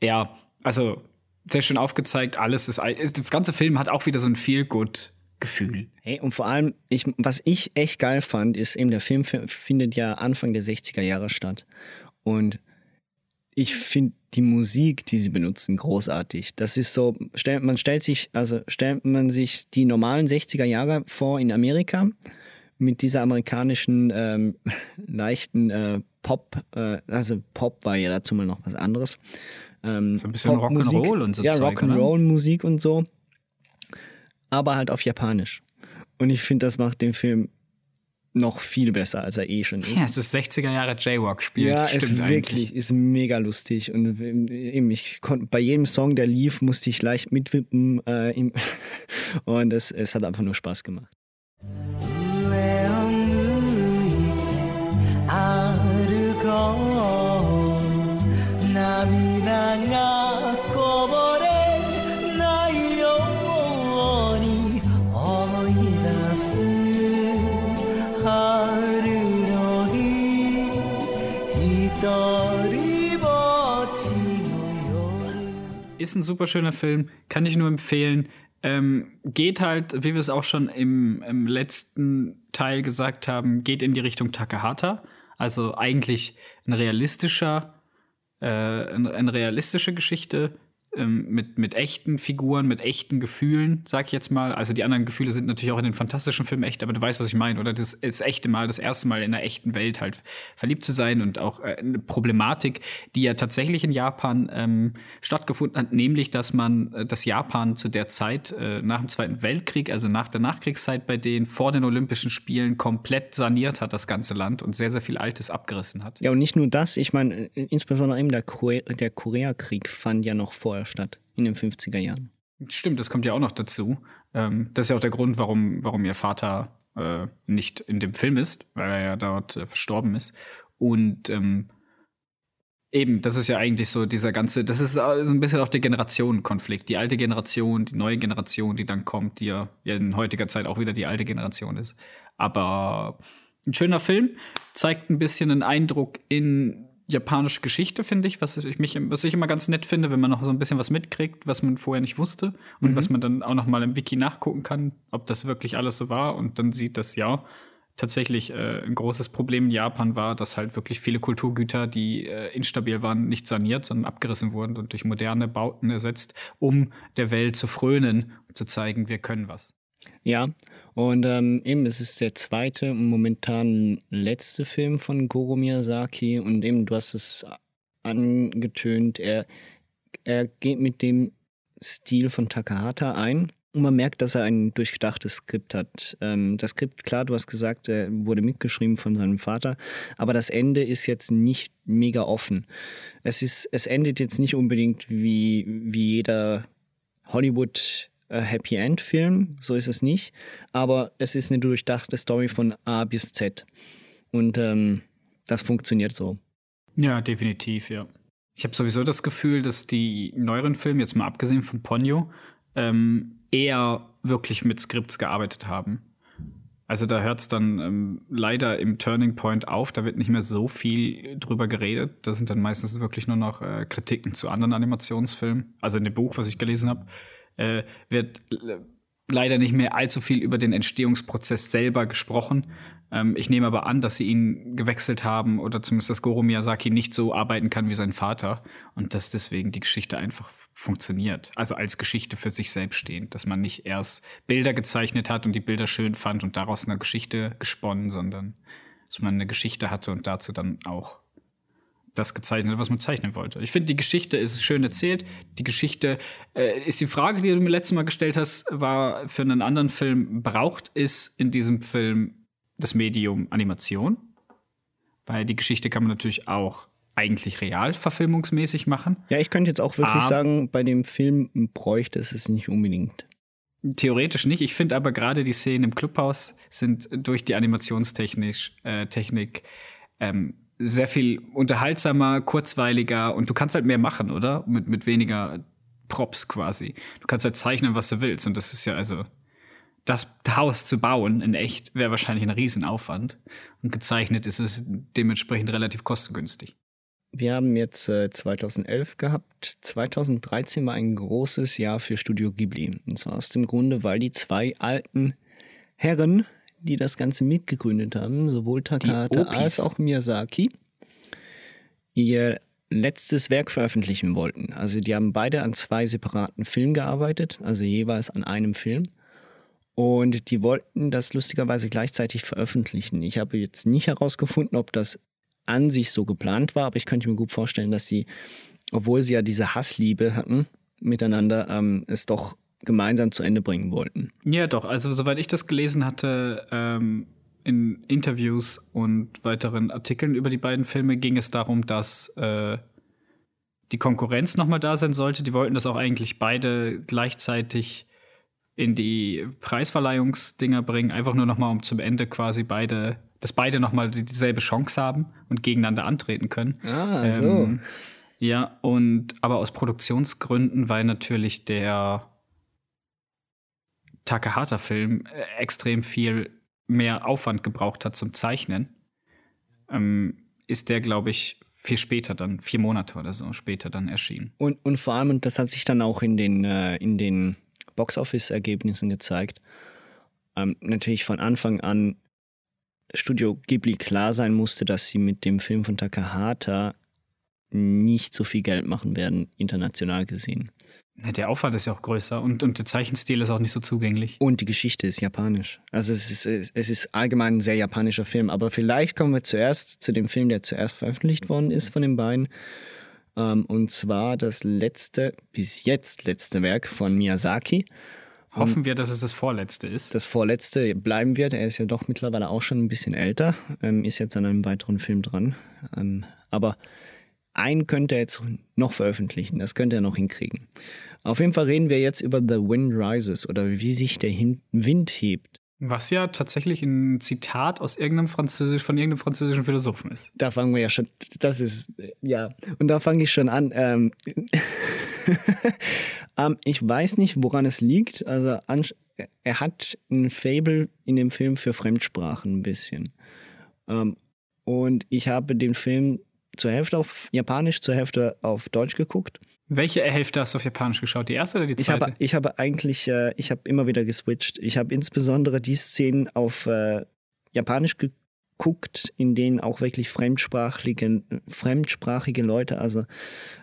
ja, also sehr schön aufgezeigt. Alles ist, der ganze Film hat auch wieder so ein Feel-Good. Gefühl. Hey, und vor allem, ich, was ich echt geil fand, ist eben, der Film findet ja Anfang der 60er Jahre statt. Und ich finde die Musik, die sie benutzen, großartig. Das ist so, stell, man stellt sich, also stellt man sich die normalen 60er Jahre vor in Amerika mit dieser amerikanischen ähm, leichten äh, Pop, äh, also Pop war ja dazu mal noch was anderes. Ähm, So ein bisschen. Rock'n'Roll und so Ja? Rock'n'Roll-Musik und so. Aber halt auf Japanisch. Und ich finde, das macht den Film noch viel besser, als er eh schon ist. Ja, es ist 60er Jahre Jaywalk spielt. Ja, Stimmt es eigentlich. wirklich ist mega lustig und eben ich konnte bei jedem Song, der lief, musste ich leicht mitwippen äh, im und es, es hat einfach nur Spaß gemacht. 上 Ist ein super schöner Film, kann ich nur empfehlen. Ähm, geht halt, wie wir es auch schon im, im letzten Teil gesagt haben, geht in die Richtung Takahata. Also eigentlich ein realistischer, äh, eine, eine realistische Geschichte mit, mit echten Figuren, mit echten Gefühlen, sag ich jetzt mal. Also die anderen Gefühle sind natürlich auch in den fantastischen Filmen echt, aber du weißt, was ich meine, oder? Das, das echte Mal, das erste Mal in der echten Welt halt verliebt zu sein und auch äh, eine Problematik, die ja tatsächlich in Japan ähm, stattgefunden hat, nämlich, dass man äh, das Japan zu der Zeit äh, nach dem Zweiten Weltkrieg, also nach der Nachkriegszeit bei denen vor den Olympischen Spielen komplett saniert hat, das ganze Land und sehr, sehr viel Altes abgerissen hat. Ja, und nicht nur das, ich meine, äh, insbesondere eben der, Kore der Koreakrieg fand ja noch vorher statt, in den 50er Jahren. Stimmt, das kommt ja auch noch dazu. Ähm, das ist ja auch der Grund, warum, warum ihr Vater äh, nicht in dem Film ist, weil er ja dort äh, verstorben ist. Und ähm, eben, das ist ja eigentlich so dieser ganze, das ist äh, so ein bisschen auch der Generationenkonflikt. Die alte Generation, die neue Generation, die dann kommt, die ja, ja in heutiger Zeit auch wieder die alte Generation ist. Aber ein schöner Film, zeigt ein bisschen einen Eindruck in japanische Geschichte, finde ich, was ich, mich, was ich immer ganz nett finde, wenn man noch so ein bisschen was mitkriegt, was man vorher nicht wusste und was man dann auch noch mal im Wiki nachgucken kann, ob das wirklich alles so war und dann sieht, dass ja tatsächlich äh, ein großes Problem in Japan war, dass halt wirklich viele Kulturgüter, die äh, instabil waren, nicht saniert, sondern abgerissen wurden und durch moderne Bauten ersetzt, um der Welt zu frönen und zu zeigen, wir können was. Ja, und ähm, eben, es ist der zweite und momentan letzte Film von Goro Miyazaki und eben, du hast es angetönt, er, er geht mit dem Stil von Takahata ein und man merkt, dass er ein durchdachtes Skript hat. Ähm, das Skript, klar, du hast gesagt, er wurde mitgeschrieben von seinem Vater, aber das Ende ist jetzt nicht mega offen. Es, ist, es endet jetzt nicht unbedingt wie, wie jeder Hollywood äh, Happy End Film, so ist es nicht, aber es ist eine durchdachte Story von A bis Z und ähm, das funktioniert so. Ja, definitiv, ja. Ich habe sowieso das Gefühl, dass die neueren Filme, jetzt mal abgesehen von Ponyo, ähm, eher wirklich mit Skripts gearbeitet haben. Also da hört es dann ähm, leider im Turning Point auf, da wird nicht mehr so viel drüber geredet. Da sind dann meistens wirklich nur noch äh, Kritiken zu anderen Animationsfilmen. Also in dem Buch, was ich gelesen habe, äh, wird leider nicht mehr allzu viel über den Entstehungsprozess selber gesprochen. Ähm, ich nehme aber an, dass sie ihn gewechselt haben oder zumindest, dass Goro Miyazaki nicht so arbeiten kann wie sein Vater und dass deswegen die Geschichte einfach funktioniert. Also als Geschichte für sich selbst stehend, dass man nicht erst Bilder gezeichnet hat und die Bilder schön fand und daraus eine Geschichte gesponnen, sondern dass man eine Geschichte hatte und dazu dann auch das gezeichnet, was man zeichnen wollte. Ich finde, die Geschichte ist schön erzählt. Die Geschichte äh, ist die Frage, die du mir letztes Mal gestellt hast, war für einen anderen Film, braucht es in diesem Film das Medium Animation? Weil die Geschichte kann man natürlich auch eigentlich real verfilmungsmäßig machen. Ja, ich könnte jetzt auch wirklich Ah. sagen, bei dem Film bräuchte es es nicht unbedingt. Theoretisch nicht. Ich finde aber gerade die Szenen im Clubhaus sind durch die Animationstechnik äh, Technik, ähm, sehr viel unterhaltsamer, kurzweiliger und du kannst halt mehr machen, oder? Mit, mit weniger Props quasi. Du kannst halt zeichnen, was du willst. Und das ist ja also, das Haus zu bauen in echt wäre wahrscheinlich ein Riesenaufwand. Und gezeichnet ist es dementsprechend relativ kostengünstig. Wir haben jetzt äh, 2011 gehabt. 2013 war ein großes Jahr für Studio Ghibli. Und zwar aus dem Grunde, weil die zwei alten Herren, die das Ganze mitgegründet haben, sowohl Takahata als auch Miyazaki, ihr letztes Werk veröffentlichen wollten. Also die haben beide an zwei separaten Filmen gearbeitet, also jeweils an einem Film. Und die wollten das lustigerweise gleichzeitig veröffentlichen. Ich habe jetzt nicht herausgefunden, ob das an sich so geplant war, aber ich könnte mir gut vorstellen, dass sie, obwohl sie ja diese Hassliebe hatten miteinander, ähm, es doch gemeinsam zu Ende bringen wollten. Ja, doch. Also, soweit ich das gelesen hatte, ähm, in Interviews und weiteren Artikeln über die beiden Filme ging es darum, dass äh, die Konkurrenz nochmal da sein sollte. Die wollten das auch eigentlich beide gleichzeitig in die Preisverleihungsdinger bringen, einfach nur nochmal, um zum Ende quasi beide, dass beide nochmal dieselbe Chance haben und gegeneinander antreten können. Ah, Ähm, ja, und aber aus Produktionsgründen, weil natürlich der Takahata-Film äh, extrem viel mehr Aufwand gebraucht hat zum Zeichnen, ähm, ist der, glaube ich, viel später dann, vier Monate oder so später dann erschienen. Und, und vor allem, und das hat sich dann auch in den, äh, in den Box-Office-Ergebnissen gezeigt, ähm, natürlich von Anfang an Studio Ghibli klar sein musste, dass sie mit dem Film von Takahata nicht so viel Geld machen werden, international gesehen. Ja, Der Aufwand ist ja auch größer und, und der Zeichenstil ist auch nicht so zugänglich. Und die Geschichte ist japanisch. Also es ist, es ist allgemein ein sehr japanischer Film. Aber vielleicht kommen wir zuerst zu dem Film, der zuerst veröffentlicht worden ist von den beiden. Ähm, und zwar das letzte, bis jetzt letzte Werk von Miyazaki. Hoffen wir, dass es das vorletzte ist. Das vorletzte bleiben wird. Er ist ja doch mittlerweile auch schon ein bisschen älter. Ähm, ist jetzt an einem weiteren Film dran. Ähm, aber einen könnte er jetzt noch veröffentlichen. Das könnte er noch hinkriegen. Auf jeden Fall reden wir jetzt über The Wind Rises oder wie sich der Hin Wind hebt. Was ja tatsächlich ein Zitat aus irgendeinem Französisch, von irgendeinem französischen Philosophen ist. Da fangen wir ja schon, das ist, ja, und da fange ich schon an. Ähm, ähm, ich weiß nicht, woran es liegt. Also, er hat ein Fable in dem Film für Fremdsprachen ein bisschen. Ähm, und ich habe den Film zur Hälfte auf Japanisch, zur Hälfte auf Deutsch geguckt. Welche Hälfte hast du auf Japanisch geschaut? Die erste oder die Ich zweite? habe, ich habe eigentlich, äh, ich habe immer wieder geswitcht. Ich habe insbesondere die Szenen auf äh, Japanisch geguckt, in denen auch wirklich fremdsprachige, fremdsprachige Leute, also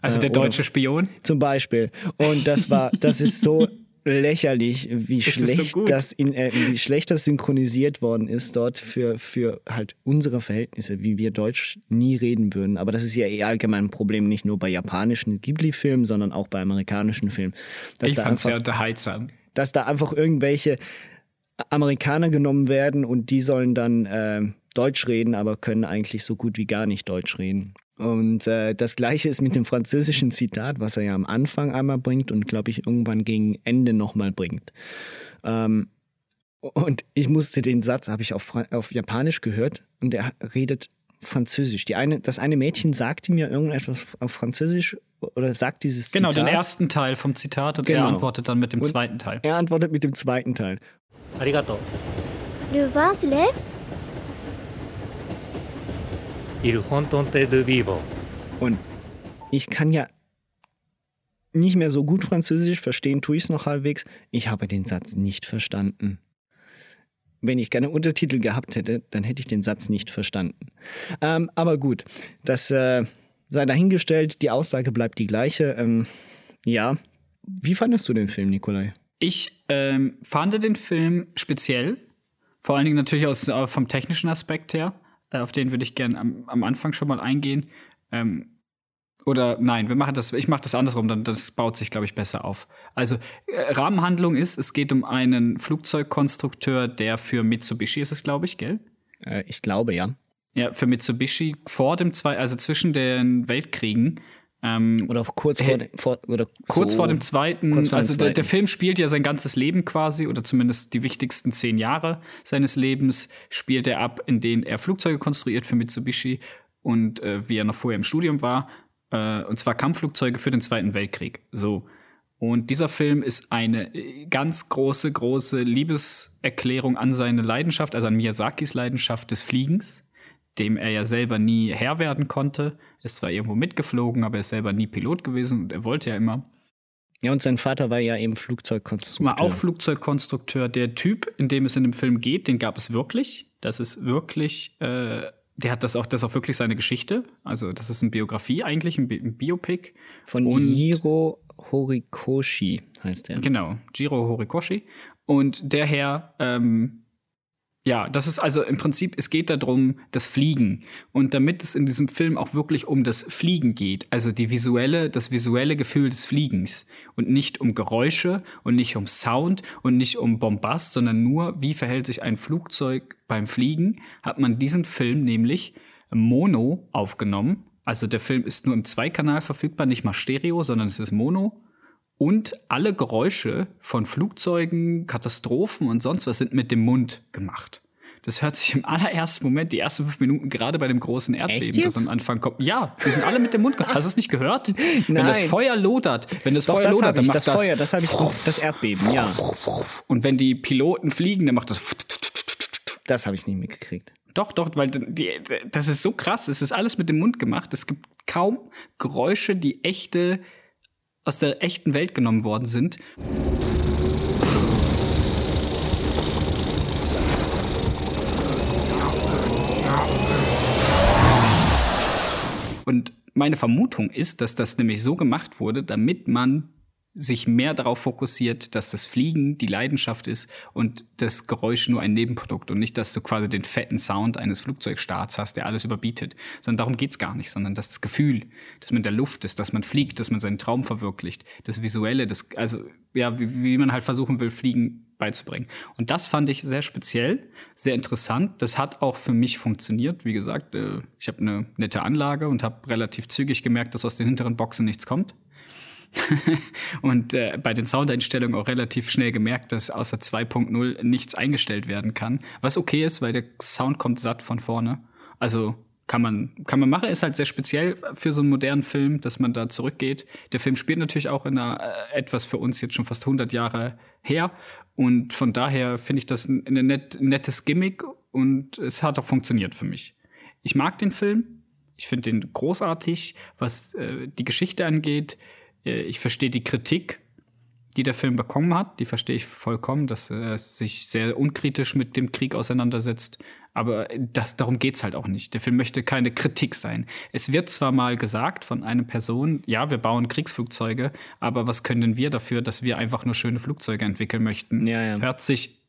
also äh, der deutsche Spion? zum Beispiel. Und das war, das ist so lächerlich, wie Das so schlecht gut. das in, äh, wie schlecht das synchronisiert worden ist dort für, für halt unsere Verhältnisse, wie wir Deutsch nie reden würden. Aber das ist ja eh allgemein ein Problem, nicht nur bei japanischen Ghibli-Filmen, sondern auch bei amerikanischen Filmen. Dass Ich da fand es einfach sehr unterhaltsam. dass da einfach irgendwelche Amerikaner genommen werden und die sollen dann äh, Deutsch reden, aber können eigentlich so gut wie gar nicht Deutsch reden. Und äh, das gleiche ist mit dem französischen Zitat, was er ja am Anfang einmal bringt und glaube ich irgendwann gegen Ende nochmal bringt. Ähm, und ich musste den Satz, habe ich auf, auf Japanisch gehört und er redet Französisch. Die eine, das eine Mädchen sagte mir irgendetwas auf Französisch oder sagt dieses genau, Zitat. Genau, den ersten Teil vom Zitat und genau. er antwortet dann mit dem und zweiten Teil. Er antwortet mit dem zweiten Teil. Arigato. Le vin s'élève und ich kann ja nicht mehr so gut Französisch, verstehen tue ich es noch halbwegs. Ich habe den Satz nicht verstanden. Wenn ich keine Untertitel gehabt hätte, dann hätte ich den Satz nicht verstanden. Ähm, aber gut, das äh, sei dahingestellt, die Aussage bleibt die gleiche. Ähm, ja, wie fandest du den Film, Nikolai? Ich ähm, fand den Film speziell, vor allen Dingen natürlich aus, äh, vom technischen Aspekt her. Äh, auf den würde ich gerne am, am Anfang schon mal eingehen. Ähm, oder nein, wir machen das, ich mache das andersrum, dann das baut sich, glaube ich, besser auf. Also, äh, Rahmenhandlung ist, es geht um einen Flugzeugkonstrukteur, der für Mitsubishi ist es, glaube ich, gell? Äh, ich glaube ja. Ja, für Mitsubishi vor dem zwei, also zwischen den Weltkriegen. Ähm, Oder kurz vor, Hey, vor, oder kurz so. vor dem zweiten, vor dem also der, der Zweiten. Film spielt ja sein ganzes Leben quasi, oder zumindest die wichtigsten zehn Jahre seines Lebens spielt er ab, in denen er Flugzeuge konstruiert für Mitsubishi und äh, wie er noch vorher im Studium war, äh, und zwar Kampfflugzeuge für den Zweiten Weltkrieg. So. Und dieser Film ist eine äh, ganz große, große Liebeserklärung an seine Leidenschaft, also an Miyazakis Leidenschaft des Fliegens, dem er ja selber nie Herr werden konnte. Er ist zwar irgendwo mitgeflogen, aber er ist selber nie Pilot gewesen und er wollte ja immer. Ja, und sein Vater war ja eben Flugzeugkonstrukteur. War auch Flugzeugkonstrukteur. Der Typ, in dem es in dem Film geht, den gab es wirklich. Das ist wirklich, äh, der hat das auch, das ist auch wirklich seine Geschichte. Also, das ist eine Biografie eigentlich, ein, Bi ein Biopic. Von Und- Hiro Horikoshi heißt er. Genau, Jiro Horikoshi. Und der Herr, ähm, ja, das ist also im Prinzip, es geht darum, das Fliegen. Und damit es in diesem Film auch wirklich um das Fliegen geht, also die visuelle, das visuelle Gefühl des Fliegens und nicht um Geräusche und nicht um Sound und nicht um Bombast, sondern nur, wie verhält sich ein Flugzeug beim Fliegen, hat man diesen Film nämlich Mono aufgenommen. Also der Film ist nur im Zweikanal verfügbar, nicht mal Stereo, sondern es ist Mono. Und alle Geräusche von Flugzeugen, Katastrophen und sonst was sind mit dem Mund gemacht. Das hört sich im allerersten Moment, die ersten fünf Minuten, gerade bei dem großen Erdbeben, das am Anfang kommt. Ja, die sind alle mit dem Mund gemacht. Hast du es nicht gehört? Wenn das Nein. Feuer lodert, wenn das Doch, Feuer das lodert, dann macht das das. Feuer, das habe ich, das Erdbeben, ja. Und wenn die Piloten fliegen, dann macht das. Das habe ich nicht mitgekriegt. Doch, doch, weil die, das ist so krass. Es ist alles mit dem Mund gemacht. Es gibt kaum Geräusche, die echte aus der echten Welt genommen worden sind. Und meine Vermutung ist, dass das nämlich so gemacht wurde, damit man sich mehr darauf fokussiert, dass das Fliegen die Leidenschaft ist und das Geräusch nur ein Nebenprodukt und nicht, dass du quasi den fetten Sound eines Flugzeugstarts hast, der alles überbietet. Sondern darum geht's gar nicht, sondern das Gefühl, dass man in der Luft ist, dass man fliegt, dass man seinen Traum verwirklicht, das Visuelle, das, also ja, wie, wie man halt versuchen will, Fliegen beizubringen. Und das fand ich sehr speziell, sehr interessant. Das hat auch für mich funktioniert. Wie gesagt, äh, ich habe eine nette Anlage und habe relativ zügig gemerkt, dass aus den hinteren Boxen nichts kommt. und äh, bei den Soundeinstellungen auch relativ schnell gemerkt, dass außer 2.0 nichts eingestellt werden kann. Was okay ist, weil der Sound kommt satt von vorne. Also kann man, kann man machen, ist halt sehr speziell für so einen modernen Film, dass man da zurückgeht. Der Film spielt natürlich auch in einer äh, etwas für uns jetzt schon fast 100 Jahre her. Und von daher finde ich das ein, ein net, nettes Gimmick und es hat auch funktioniert für mich. Ich mag den Film. Ich finde den großartig, was äh, die Geschichte angeht. Äh, ich verstehe die Kritik, die der Film bekommen hat. Die verstehe ich vollkommen, dass er sich sehr unkritisch mit dem Krieg auseinandersetzt. Aber das, darum geht's halt auch nicht. Der Film möchte keine Kritik sein. Es wird zwar mal gesagt von einer Person, ja, wir bauen Kriegsflugzeuge, aber was können wir dafür, dass wir einfach nur schöne Flugzeuge entwickeln möchten? Ja, ja. Hört sich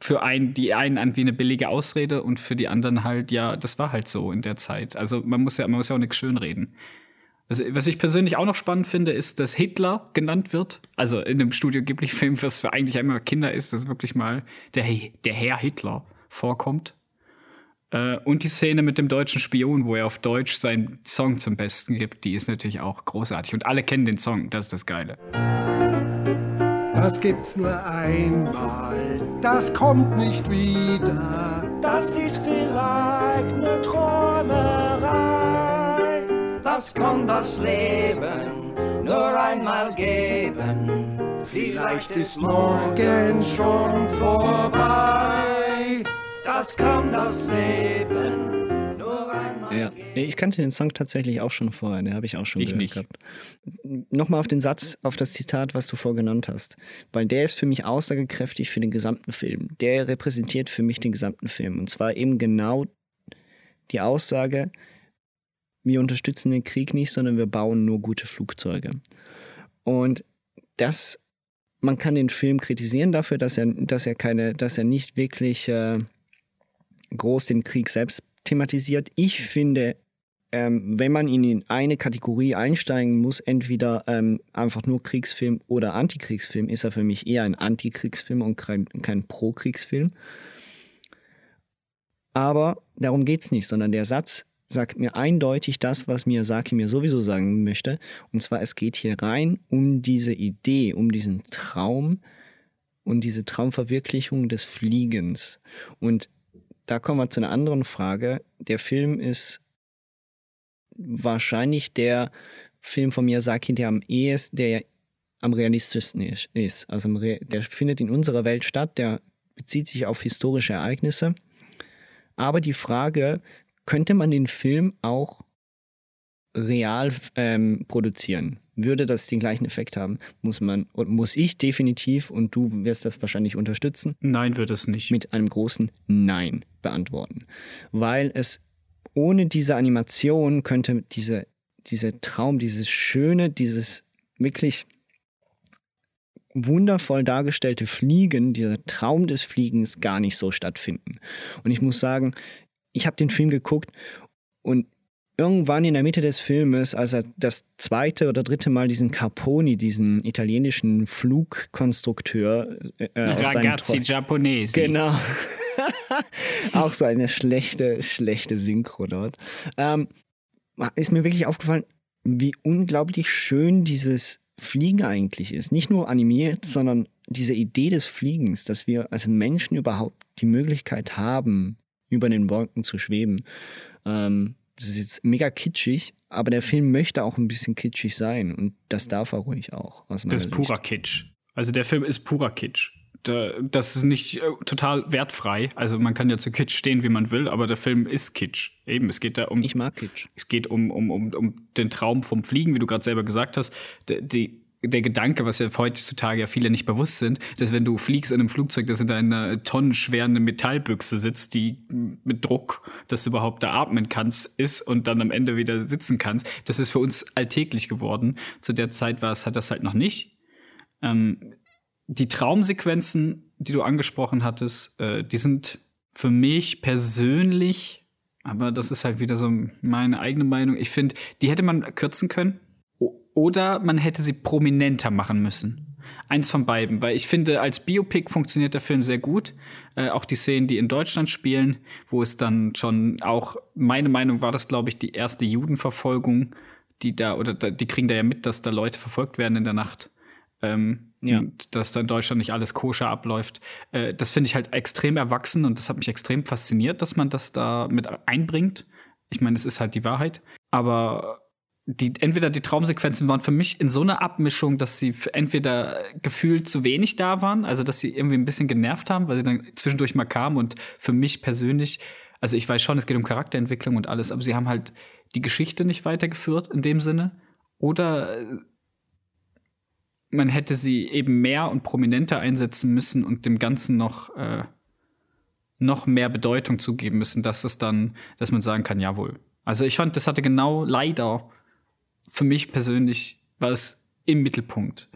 für einen, die einen an wie eine billige Ausrede und für die anderen halt, ja, das war halt so in der Zeit. Also man muss ja, man muss ja auch nichts schönreden. Also, was ich persönlich auch noch spannend finde, ist, dass Hitler genannt wird. Also in dem Studio Ghibli-Film, was für eigentlich immer Kinder ist, dass wirklich mal der, der Herr Hitler vorkommt. Äh, und die Szene mit dem deutschen Spion, wo er auf Deutsch seinen Song zum Besten gibt, die ist natürlich auch großartig. Und alle kennen den Song, das ist das Geile. Das gibt's nur einmal, das kommt nicht wieder. Das ist vielleicht eine Träumerei. Das kann das Leben nur einmal geben. Vielleicht ist morgen schon vorbei. Das kann das Leben nur einmal Ja, ich kannte den Song tatsächlich auch schon vorher, den habe ich auch schon Ich gehört nicht. gehabt. Nochmal auf den Satz, auf das Zitat, was du vorgenannt hast, weil der ist für mich aussagekräftig für den gesamten Film. Der repräsentiert für mich den gesamten Film und zwar eben genau die Aussage, wir unterstützen den Krieg nicht, sondern wir bauen nur gute Flugzeuge. Und das, man kann den Film kritisieren dafür, dass er, dass er keine, dass er nicht wirklich äh, groß den Krieg selbst thematisiert. Ich finde, ähm, wenn man ihn in eine Kategorie einsteigen muss, entweder ähm, einfach nur Kriegsfilm oder Antikriegsfilm, ist er für mich eher ein Antikriegsfilm und kein, kein Pro-Kriegsfilm. Aber darum geht es nicht, sondern der Satz sagt mir eindeutig das, was Miyazaki mir sowieso sagen möchte. Und zwar, es geht hier rein um diese Idee, um diesen Traum und diese Traumverwirklichung des Fliegens. Und da kommen wir zu einer anderen Frage. Der Film ist wahrscheinlich der Film von Miyazaki, der am ehesten, der am realistischsten ist. Also der findet in unserer Welt statt, der bezieht sich auf historische Ereignisse. Aber die Frage, könnte man den Film auch real ähm, produzieren? Würde das den gleichen Effekt haben? Muss man, muss ich definitiv, und du wirst das wahrscheinlich unterstützen? Nein, wird es nicht. Mit einem großen Nein beantworten. Weil es ohne diese Animation könnte diese, dieser Traum, dieses Schöne, dieses wirklich wundervoll dargestellte Fliegen, dieser Traum des Fliegens gar nicht so stattfinden. Und ich muss sagen, ich habe den Film geguckt und irgendwann in der Mitte des Filmes, als er das zweite oder dritte Mal diesen Carponi, diesen italienischen Flugkonstrukteur äh, Ragazzi Giapponesi. Genau. Auch so eine schlechte, schlechte Synchro dort. Ähm, ist mir wirklich aufgefallen, wie unglaublich schön dieses Fliegen eigentlich ist. Nicht nur animiert, sondern diese Idee des Fliegens, dass wir als Menschen überhaupt die Möglichkeit haben, über den Wolken zu schweben. Ähm, das ist jetzt mega kitschig, aber der Film möchte auch ein bisschen kitschig sein und das darf er ruhig auch. das ist purer Sicht. Kitsch. Also der Film ist purer Kitsch. Das ist nicht äh, total wertfrei. Also man kann ja zu Kitsch stehen, wie man will, aber der Film ist Kitsch. Eben, es geht da um. Ich mag Kitsch. Es geht um, um, um, um den Traum vom Fliegen, wie du gerade selber gesagt hast. Die der Gedanke, was ja heutzutage ja viele nicht bewusst sind, dass wenn du fliegst in einem Flugzeug, das in einer tonnenschweren Metallbüchse sitzt, die mit Druck, dass du überhaupt da atmen kannst, ist und dann am Ende wieder sitzen kannst, das ist für uns alltäglich geworden. Zu der Zeit war es hat das halt noch nicht. Ähm, die Traumsequenzen, die du angesprochen hattest, äh, die sind für mich persönlich, aber das ist halt wieder so meine eigene Meinung. Ich finde, die hätte man kürzen können oder man hätte sie prominenter machen müssen. Eins von beiden, weil ich finde, als Biopic funktioniert der Film sehr gut. Äh, auch die Szenen, die in Deutschland spielen, wo es dann schon auch, meine Meinung war das, glaube ich, die erste Judenverfolgung, die da, oder da, die kriegen da ja mit, dass da Leute verfolgt werden in der Nacht. Ähm, ja. Und dass da in Deutschland nicht alles koscher abläuft. Äh, das finde ich halt extrem erwachsen und das hat mich extrem fasziniert, dass man das da mit einbringt. Ich meine, es ist halt die Wahrheit. Aber die, entweder die Traumsequenzen waren für mich in so einer Abmischung, dass sie entweder gefühlt zu wenig da waren, also dass sie irgendwie ein bisschen genervt haben, weil sie dann zwischendurch mal kamen und für mich persönlich, also ich weiß schon, es geht um Charakterentwicklung und alles, aber sie haben halt die Geschichte nicht weitergeführt in dem Sinne. Oder äh, man hätte sie eben mehr und prominenter einsetzen müssen und dem Ganzen noch, äh, noch mehr Bedeutung zugeben müssen, dass es dann, dass man sagen kann, jawohl. Also ich fand, das hatte genau leider für mich persönlich war es im Mittelpunkt.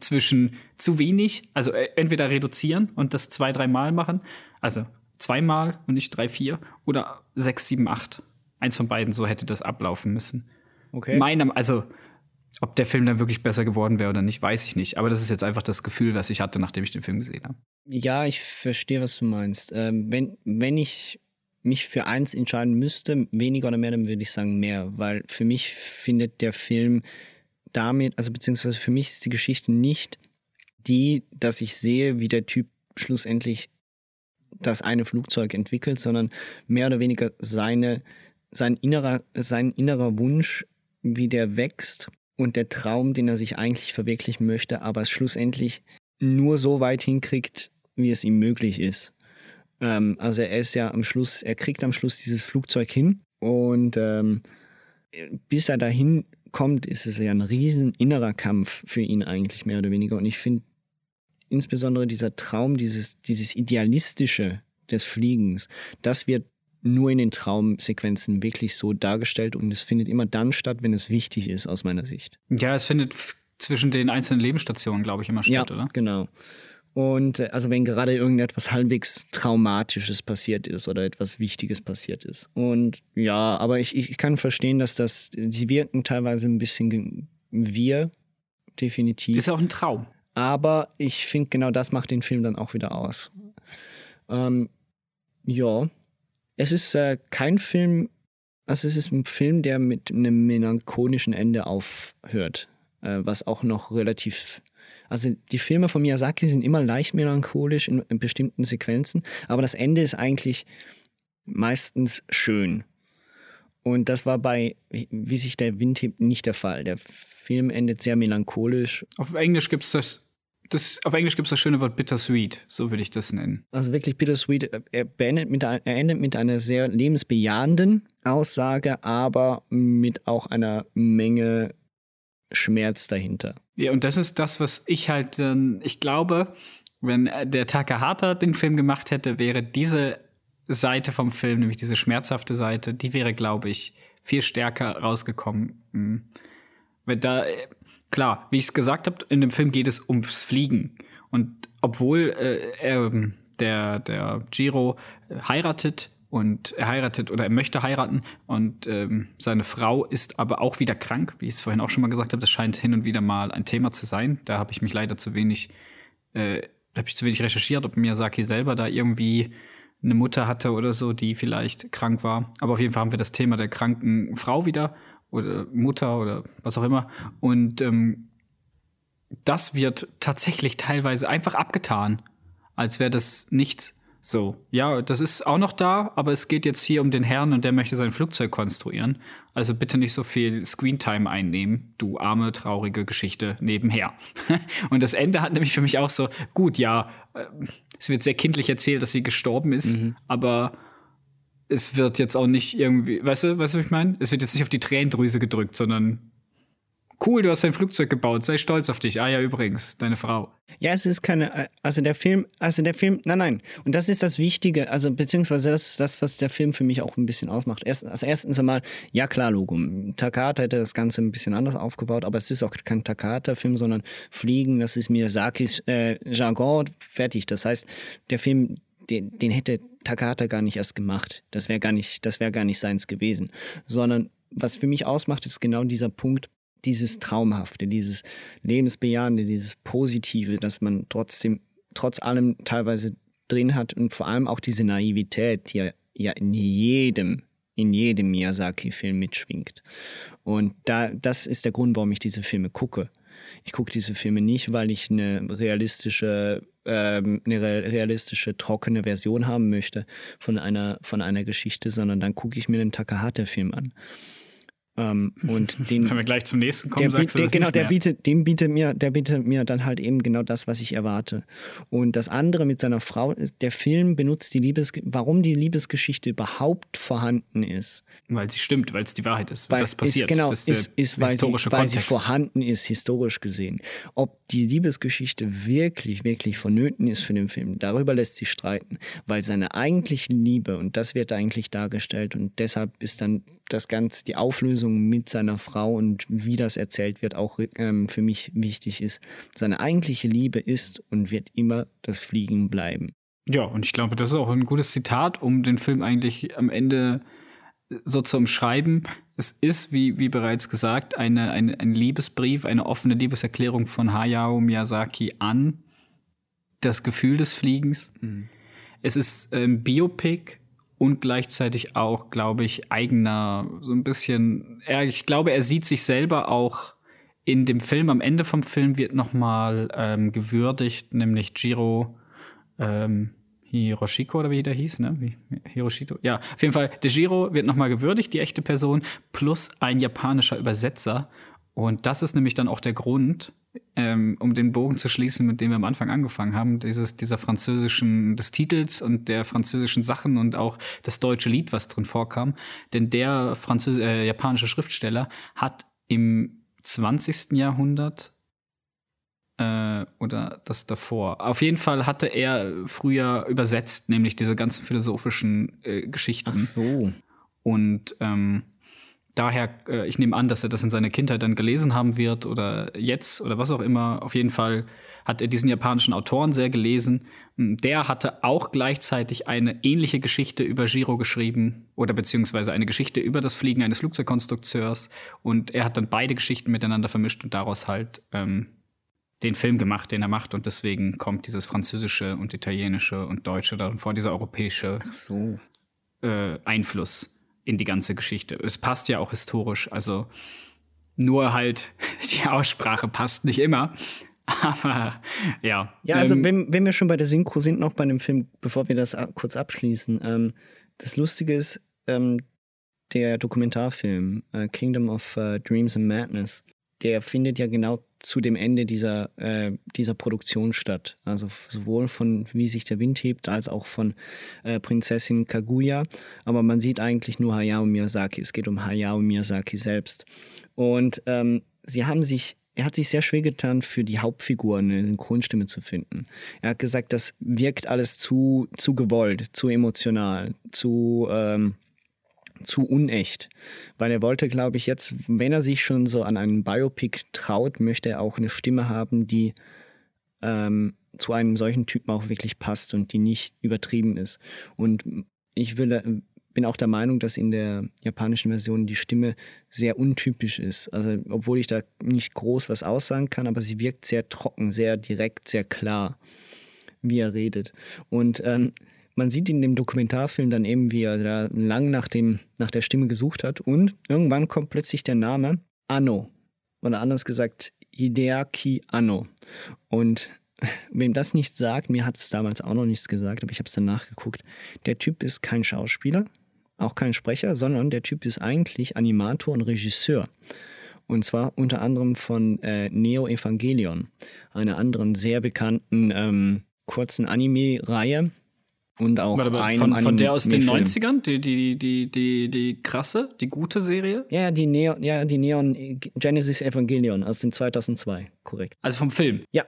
Zwischen zu wenig, also äh, entweder reduzieren und das zwei, dreimal machen, also zweimal und nicht drei, vier, oder sechs, sieben, acht. Eins von beiden, so hätte das ablaufen müssen. Okay. Meinem, also, ob der Film dann wirklich besser geworden wäre oder nicht, weiß ich nicht. Aber das ist jetzt einfach das Gefühl, was ich hatte, nachdem ich den Film gesehen habe. Ja, ich verstehe, was du meinst. Ähm, wenn, wenn ich mich für eins entscheiden müsste, weniger oder mehr, dann würde ich sagen mehr, weil für mich findet der Film damit, also beziehungsweise für mich ist die Geschichte nicht die, dass ich sehe, wie der Typ schlussendlich das eine Flugzeug entwickelt, sondern mehr oder weniger seine, sein, innerer, sein innerer Wunsch, wie der wächst und der Traum, den er sich eigentlich verwirklichen möchte, aber es schlussendlich nur so weit hinkriegt, wie es ihm möglich ist. Ähm, also er ist ja am Schluss, er kriegt am Schluss dieses Flugzeug hin und ähm, bis er dahin kommt, ist es ja ein riesen innerer Kampf für ihn eigentlich mehr oder weniger. Und ich finde insbesondere dieser Traum, dieses, dieses Idealistische des Fliegens, das wird nur in den Traumsequenzen wirklich so dargestellt und es findet immer dann statt, wenn es wichtig ist, aus meiner Sicht. Ja, es findet zwischen den einzelnen Lebensstationen, glaube ich, immer statt, ja, oder? Genau. Und äh, also wenn gerade irgendetwas halbwegs Traumatisches passiert ist oder etwas Wichtiges passiert ist. Und ja, aber ich, ich kann verstehen, dass das, sie wirken teilweise ein bisschen wir, definitiv. Ist auch ein Traum. Aber ich finde, genau das macht den Film dann auch wieder aus. Ähm, ja, es ist äh, kein Film, also es ist ein Film, der mit einem melancholischen Ende aufhört, äh, was auch noch relativ also die Filme von Miyazaki sind immer leicht melancholisch in, in, bestimmten Sequenzen, aber das Ende ist eigentlich meistens schön. Und das war bei Wie sich der Wind hebt nicht der Fall. Der Film endet sehr melancholisch. Auf Englisch gibt es das, das, auf Englisch gibt das schöne Wort bittersweet, so würde ich das nennen. Also wirklich bittersweet. Er, beendet mit, er endet mit einer sehr lebensbejahenden Aussage, aber mit auch einer Menge Schmerz dahinter. Ja, und das ist das, was ich halt, äh, ich glaube, wenn der Takahata den Film gemacht hätte, wäre diese Seite vom Film, nämlich diese schmerzhafte Seite, die wäre, glaube ich, viel stärker rausgekommen. Mhm. Weil da, klar, wie ich es gesagt habe, in dem Film geht es ums Fliegen. Und obwohl äh, er, der, der Giro heiratet und er heiratet oder er möchte heiraten und ähm, seine Frau ist aber auch wieder krank, wie ich es vorhin auch schon mal gesagt habe, das scheint hin und wieder mal ein Thema zu sein. Da habe ich mich leider zu wenig, äh, habe ich zu wenig recherchiert, ob Miyazaki selber da irgendwie eine Mutter hatte oder so, die vielleicht krank war. Aber auf jeden Fall haben wir das Thema der kranken Frau wieder oder Mutter oder was auch immer. Und ähm, das wird tatsächlich teilweise einfach abgetan, als wäre das nichts. So, ja, das ist auch noch da, aber es geht jetzt hier um den Herrn und der möchte sein Flugzeug konstruieren. Also bitte nicht so viel Screentime einnehmen, du arme, traurige Geschichte nebenher. und das Ende hat nämlich für mich auch so, gut, ja, äh, es wird sehr kindlich erzählt, dass sie gestorben ist, mhm. aber es wird jetzt auch nicht irgendwie, weißt du, weißt du, was ich meine? Es wird jetzt nicht auf die Tränendrüse gedrückt, sondern Cool, du hast ein Flugzeug gebaut, sei stolz auf dich. Ah ja, übrigens, deine Frau. Ja, es ist keine, also der Film, also der Film, nein, nein. Und das ist das Wichtige, also beziehungsweise das, das was der Film für mich auch ein bisschen ausmacht. Erst, also erstens einmal, ja klar, Logo. Takata hätte das Ganze ein bisschen anders aufgebaut, aber es ist auch kein Takata-Film, sondern Fliegen, das ist Miyazakis äh, Jargon, fertig. Das heißt, der Film, den, den hätte Takata gar nicht erst gemacht. Das wäre gar nicht, das wäre gar nicht seins gewesen. Sondern was für mich ausmacht, ist genau dieser Punkt, dieses Traumhafte, dieses Lebensbejahende, dieses Positive, das man trotzdem, trotz allem teilweise drin hat und vor allem auch diese Naivität, die ja, in jedem, in jedem Miyazaki-Film mitschwingt. Und da, das ist der Grund, warum ich diese Filme gucke. Ich gucke diese Filme nicht, weil ich eine realistische, ähm, eine realistische, trockene Version haben möchte von einer, von einer Geschichte, sondern dann gucke ich mir den Takahata-Film an. Ähm, und den, Wenn wir gleich zum nächsten kommen, der, sagst du der, Genau, der bietet, dem bietet mir, der bietet mir dann halt eben genau das, was ich erwarte. Und das andere mit seiner Frau ist, der Film benutzt die Liebes, warum die Liebesgeschichte überhaupt vorhanden ist. Weil sie stimmt, weil es die Wahrheit ist, weil das passiert. Ist, genau, das ist, ist, weil, sie, weil sie vorhanden ist, historisch gesehen. Ob die Liebesgeschichte wirklich, wirklich vonnöten ist für den Film, darüber lässt sich streiten. Weil seine eigentliche Liebe, und das wird eigentlich dargestellt, und deshalb ist dann das Ganze, die Auflösung mit seiner Frau und wie das erzählt wird, auch ähm, für mich wichtig ist. Seine eigentliche Liebe ist und wird immer das Fliegen bleiben. Ja, und ich glaube, das ist auch ein gutes Zitat, um den Film eigentlich am Ende so zu umschreiben. Es ist, wie, wie bereits gesagt, eine, eine, ein Liebesbrief, eine offene Liebeserklärung von Hayao Miyazaki an das Gefühl des Fliegens. Mhm. Es ist ein Biopic und gleichzeitig auch, glaube ich, eigener, so ein bisschen, er, ich glaube, er sieht sich selber auch in dem Film, am Ende vom Film wird nochmal ähm, gewürdigt, nämlich Jiro ähm, Hiroshiko oder wie der hieß, ne? Wie, Hiroshito? Ja, auf jeden Fall, der Jiro wird nochmal gewürdigt, die echte Person, plus ein japanischer Übersetzer. Und das ist nämlich dann auch der Grund, ähm, um den Bogen zu schließen, mit dem wir am Anfang angefangen haben, dieses, dieser französischen, des Titels und der französischen Sachen und auch das deutsche Lied, was drin vorkam. Denn der Französ äh, japanische Schriftsteller hat im 20. Jahrhundert äh, oder das davor. Auf jeden Fall hatte er früher übersetzt, nämlich diese ganzen philosophischen äh, Geschichten. Ach so. Und ähm, daher, äh, ich nehme an, dass er das in seiner Kindheit dann gelesen haben wird oder jetzt oder was auch immer. Auf jeden Fall hat er diesen japanischen Autoren sehr gelesen. Hm, der hatte auch gleichzeitig eine ähnliche Geschichte über Giro geschrieben oder beziehungsweise eine Geschichte über das Fliegen eines Flugzeugkonstrukteurs. Und er hat dann beide Geschichten miteinander vermischt und daraus halt ähm, den Film gemacht, den er macht. Und deswegen kommt dieses Französische und Italienische und Deutsche dann vor, dieser europäische so äh, Einfluss in die ganze Geschichte. Es passt ja auch historisch, also nur halt die Aussprache passt nicht immer. Aber ja. Ja, also ähm, wenn, wenn wir schon bei der Synchro sind, noch bei dem Film, bevor wir das kurz abschließen, ähm, das Lustige ist, ähm, der Dokumentarfilm äh, Kingdom of äh, Dreams and Madness, der findet ja genau zu dem Ende dieser, äh, dieser Produktion statt. Also sowohl von Wie sich der Wind hebt, als auch von äh, Prinzessin Kaguya. Aber man sieht eigentlich nur Hayao Miyazaki. Es geht um Hayao Miyazaki selbst. Und ähm, sie haben sich er hat sich sehr schwer getan, für die Hauptfigur eine Synchronstimme zu finden. Er hat gesagt, das wirkt alles zu, zu gewollt, zu emotional, zu, ähm, zu unecht. Weil er wollte, glaube ich, jetzt, wenn er sich schon so an einen Biopic traut, möchte er auch eine Stimme haben, die ähm, zu einem solchen Typen auch wirklich passt und die nicht übertrieben ist. Und ich will, bin auch der Meinung, dass in der japanischen Version die Stimme sehr untypisch ist. Also, obwohl ich da nicht groß was aussagen kann, aber sie wirkt sehr trocken, sehr direkt, sehr klar, wie er redet. Und ähm, man sieht in dem Dokumentarfilm dann eben, wie er da lang nach, dem, nach der Stimme gesucht hat und irgendwann kommt plötzlich der Name Anno. Oder anders gesagt, Hideaki Anno. Und wem das nicht sagt, mir hat es damals auch noch nichts gesagt, aber ich habe es dann nachgeguckt. Der Typ ist kein Schauspieler, auch kein Sprecher, sondern der Typ ist eigentlich Animator und Regisseur. Und zwar unter anderem von äh, Neo Evangelion, einer anderen sehr bekannten ähm, kurzen Anime-Reihe. Und auch Warte, einem von, von der aus den Anime-Film. 90ern, die, die, die, die, die krasse, die gute Serie? Ja, die Neon, ja, die Neon Genesis Evangelion aus dem 2002, korrekt. Also vom Film. Ja.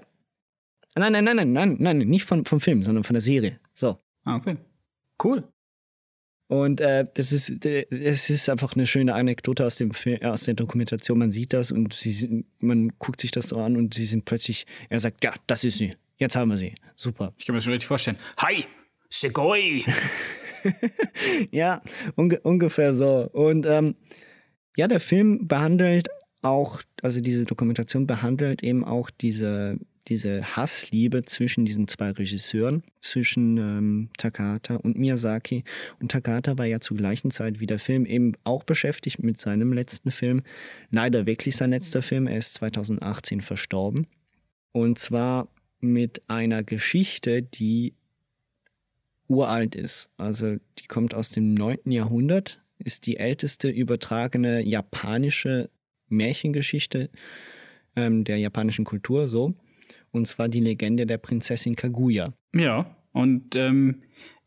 Nein, nein, nein, nein, nein, nein, nicht von, vom Film, sondern von der Serie. So. Ah, okay. Cool. Und äh, das ist, es ist einfach eine schöne Anekdote aus dem Film, aus der Dokumentation. Man sieht das und sie, man guckt sich das so an und sie sind plötzlich, er sagt, ja, das ist sie. Jetzt haben wir sie. Super. Ich kann mir das schon richtig vorstellen. Hi, Segoi! Ja, unge ungefähr so. Und ähm, ja, der Film behandelt auch, also diese Dokumentation behandelt eben auch diese, diese Hassliebe zwischen diesen zwei Regisseuren, zwischen ähm, Takahata und Miyazaki. Und Takahata war ja zur gleichen Zeit wie der Film eben auch beschäftigt mit seinem letzten Film. Leider wirklich sein letzter Film. Er ist 2018 verstorben. Und zwar mit einer Geschichte, die uralt ist. Also die kommt aus dem 9. Jahrhundert, ist die älteste übertragene japanische Märchengeschichte ähm, der japanischen Kultur, so. Und zwar die Legende der Prinzessin Kaguya. Ja, und ähm,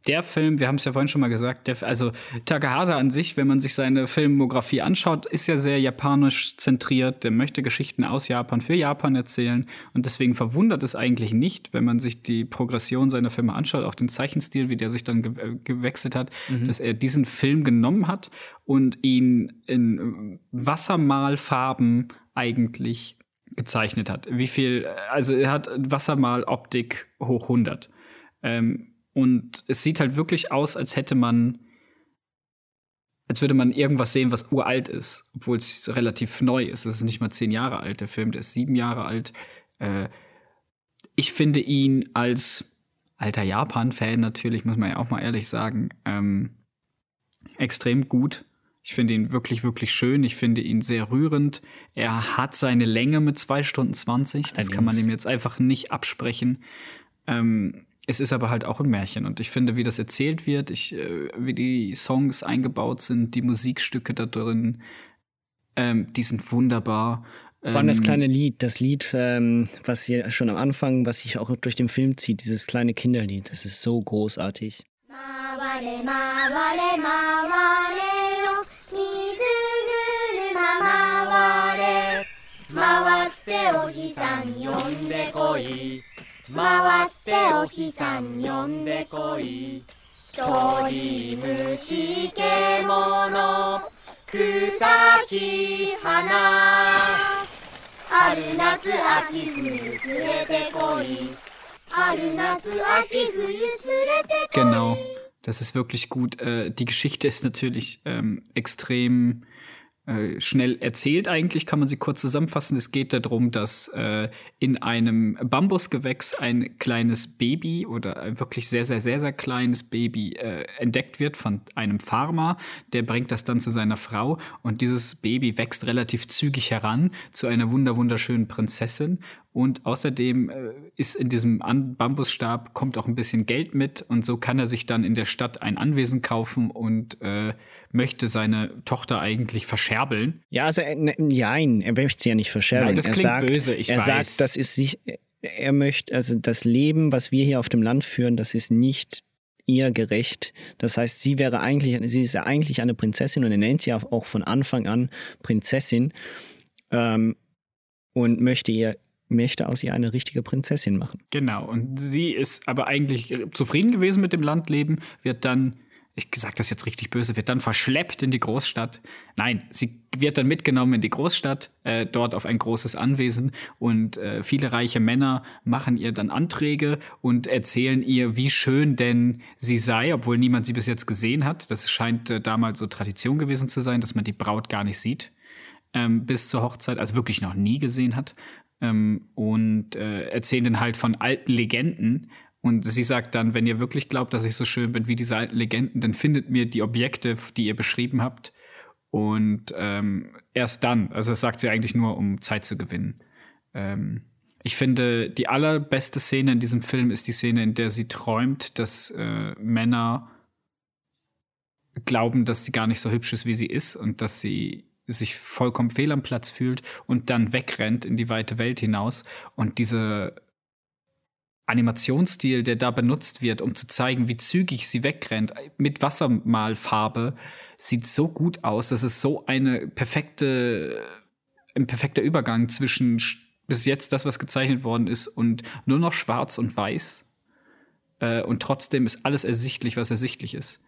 der Film, wir haben es ja vorhin schon mal gesagt, der, also Takahata an sich, wenn man sich seine Filmografie anschaut, ist ja sehr japanisch zentriert. Der möchte Geschichten aus Japan für Japan erzählen. Und deswegen verwundert es eigentlich nicht, wenn man sich die Progression seiner Filme anschaut, auch den Zeichenstil, wie der sich dann ge äh, gewechselt hat, dass er diesen Film genommen hat und ihn in Wassermalfarben eigentlich gezeichnet hat. Wie viel, also er hat Wassermaloptik hoch 100. Ähm, und es sieht halt wirklich aus, als hätte man, als würde man irgendwas sehen, was uralt ist, obwohl es relativ neu ist. Es ist nicht mal zehn Jahre alt, der Film, der ist sieben Jahre alt. Äh, ich finde ihn als alter Japan-Fan natürlich, muss man ja auch mal ehrlich sagen, ähm, extrem gut. Ich finde ihn wirklich, wirklich schön. Ich finde ihn sehr rührend. Er hat seine Länge mit zwei Stunden 20. Das kann man ihm jetzt einfach nicht absprechen. Ähm, es ist aber halt auch ein Märchen. Und ich finde, wie das erzählt wird, ich, äh, wie die Songs eingebaut sind, die Musikstücke da drin, ähm, die sind wunderbar. Vor allem das Ähm, kleine Lied, das Lied, ähm, was hier schon am Anfang, was sich auch durch den Film zieht, dieses kleine Kinderlied, das ist so großartig. 回れ回れ回れよ水車回れ回ってお日さん呼んでこい回ってお日さん呼んでこい鳥虫獣草木花春夏秋冬連れてこい春夏秋冬連れてこい Genau, das ist wirklich gut. Äh, die Geschichte ist natürlich ähm, extrem äh, schnell erzählt eigentlich, kann man sie kurz zusammenfassen. Es geht darum, dass äh, in einem Bambusgewächs ein kleines Baby oder ein wirklich sehr, sehr, sehr, sehr kleines Baby äh, entdeckt wird von einem Farmer. Der bringt das dann zu seiner Frau und dieses Baby wächst relativ zügig heran zu einer wunder wunderschönen Prinzessin und außerdem äh, ist in diesem Bambusstab kommt auch ein bisschen Geld mit und so kann er sich dann in der Stadt ein Anwesen kaufen und äh, möchte seine Tochter eigentlich verscherbeln. Ja, also äh, nein, er möchte sie ja nicht verscherbeln. Nein, das er klingt sagt, böse, ich er weiß. sagt, das ist sich, er möchte, also das Leben, was wir hier auf dem Land führen, das ist nicht ihr gerecht. Das heißt, sie wäre eigentlich, sie ist ja eigentlich eine Prinzessin und er nennt sie auch von Anfang an Prinzessin ähm, und möchte ihr möchte aus ihr eine richtige Prinzessin machen. Genau, und sie ist aber eigentlich zufrieden gewesen mit dem Landleben, wird dann, ich sage das jetzt richtig böse, wird dann verschleppt in die Großstadt. Nein, sie wird dann mitgenommen in die Großstadt, äh, dort auf ein großes Anwesen und äh, viele reiche Männer machen ihr dann Anträge und erzählen ihr, wie schön denn sie sei, obwohl niemand sie bis jetzt gesehen hat. Das scheint äh, damals so Tradition gewesen zu sein, dass man die Braut gar nicht sieht. Ähm, bis zur Hochzeit, also wirklich noch nie gesehen hat ähm, und äh, erzählen dann halt von alten Legenden. Und sie sagt dann, wenn ihr wirklich glaubt, dass ich so schön bin wie diese alten Legenden, dann findet mir die Objekte, die ihr beschrieben habt. Und ähm, erst dann, also das sagt sie eigentlich nur, um Zeit zu gewinnen. Ähm, ich finde, die allerbeste Szene in diesem Film ist die Szene, in der sie träumt, dass äh, Männer glauben, dass sie gar nicht so hübsch ist, wie sie ist und dass sie sich vollkommen fehl am Platz fühlt und dann wegrennt in die weite Welt hinaus. Und dieser Animationsstil, der da benutzt wird, um zu zeigen, wie zügig sie wegrennt, mit Wassermalfarbe, sieht so gut aus. Das ist so eine perfekte, ein perfekter Übergang zwischen bis jetzt das, was gezeichnet worden ist, und nur noch schwarz und weiß. Äh, und trotzdem ist alles ersichtlich, was ersichtlich ist.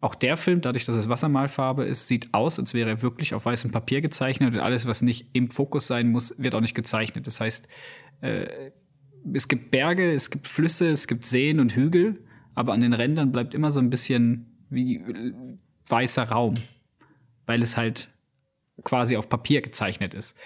Auch der Film, dadurch, dass es Wassermalfarbe ist, sieht aus, als wäre er wirklich auf weißem Papier gezeichnet und alles, was nicht im Fokus sein muss, wird auch nicht gezeichnet. Das heißt, äh, es gibt Berge, es gibt Flüsse, es gibt Seen und Hügel, aber an den Rändern bleibt immer so ein bisschen wie weißer Raum, weil es halt quasi auf Papier gezeichnet ist.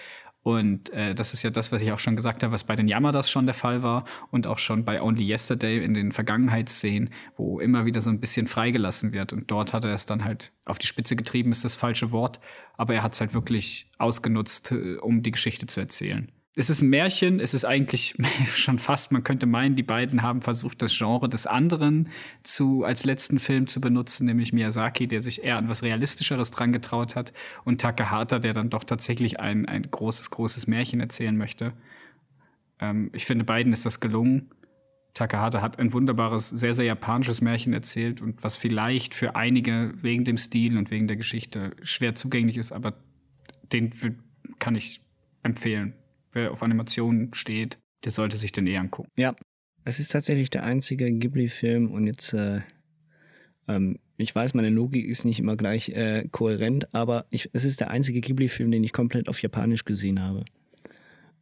Und äh, das ist ja das, was ich auch schon gesagt habe, was bei den Yamadas schon der Fall war und auch schon bei Only Yesterday in den Vergangenheitsszenen, wo immer wieder so ein bisschen freigelassen wird. Und dort hat er es dann halt auf die Spitze getrieben, ist das falsche Wort, aber er hat es halt wirklich ausgenutzt, äh, um die Geschichte zu erzählen es ist ein Märchen, es ist eigentlich schon fast, man könnte meinen, die beiden haben versucht, das Genre des anderen zu, als letzten Film zu benutzen, nämlich Miyazaki, der sich eher an was Realistischeres dran getraut hat, und Takahata, der dann doch tatsächlich ein, ein großes, großes Märchen erzählen möchte. Ähm, ich finde, beiden ist das gelungen. Takahata hat ein wunderbares, sehr, sehr japanisches Märchen erzählt und was vielleicht für einige wegen dem Stil und wegen der Geschichte schwer zugänglich ist, aber den kann ich empfehlen wer auf Animationen steht, der sollte sich den eh angucken. Ja, es ist tatsächlich der einzige Ghibli-Film und jetzt, äh, ähm, ich weiß, meine Logik ist nicht immer gleich äh, kohärent, aber ich, es ist der einzige Ghibli-Film, den ich komplett auf Japanisch gesehen habe.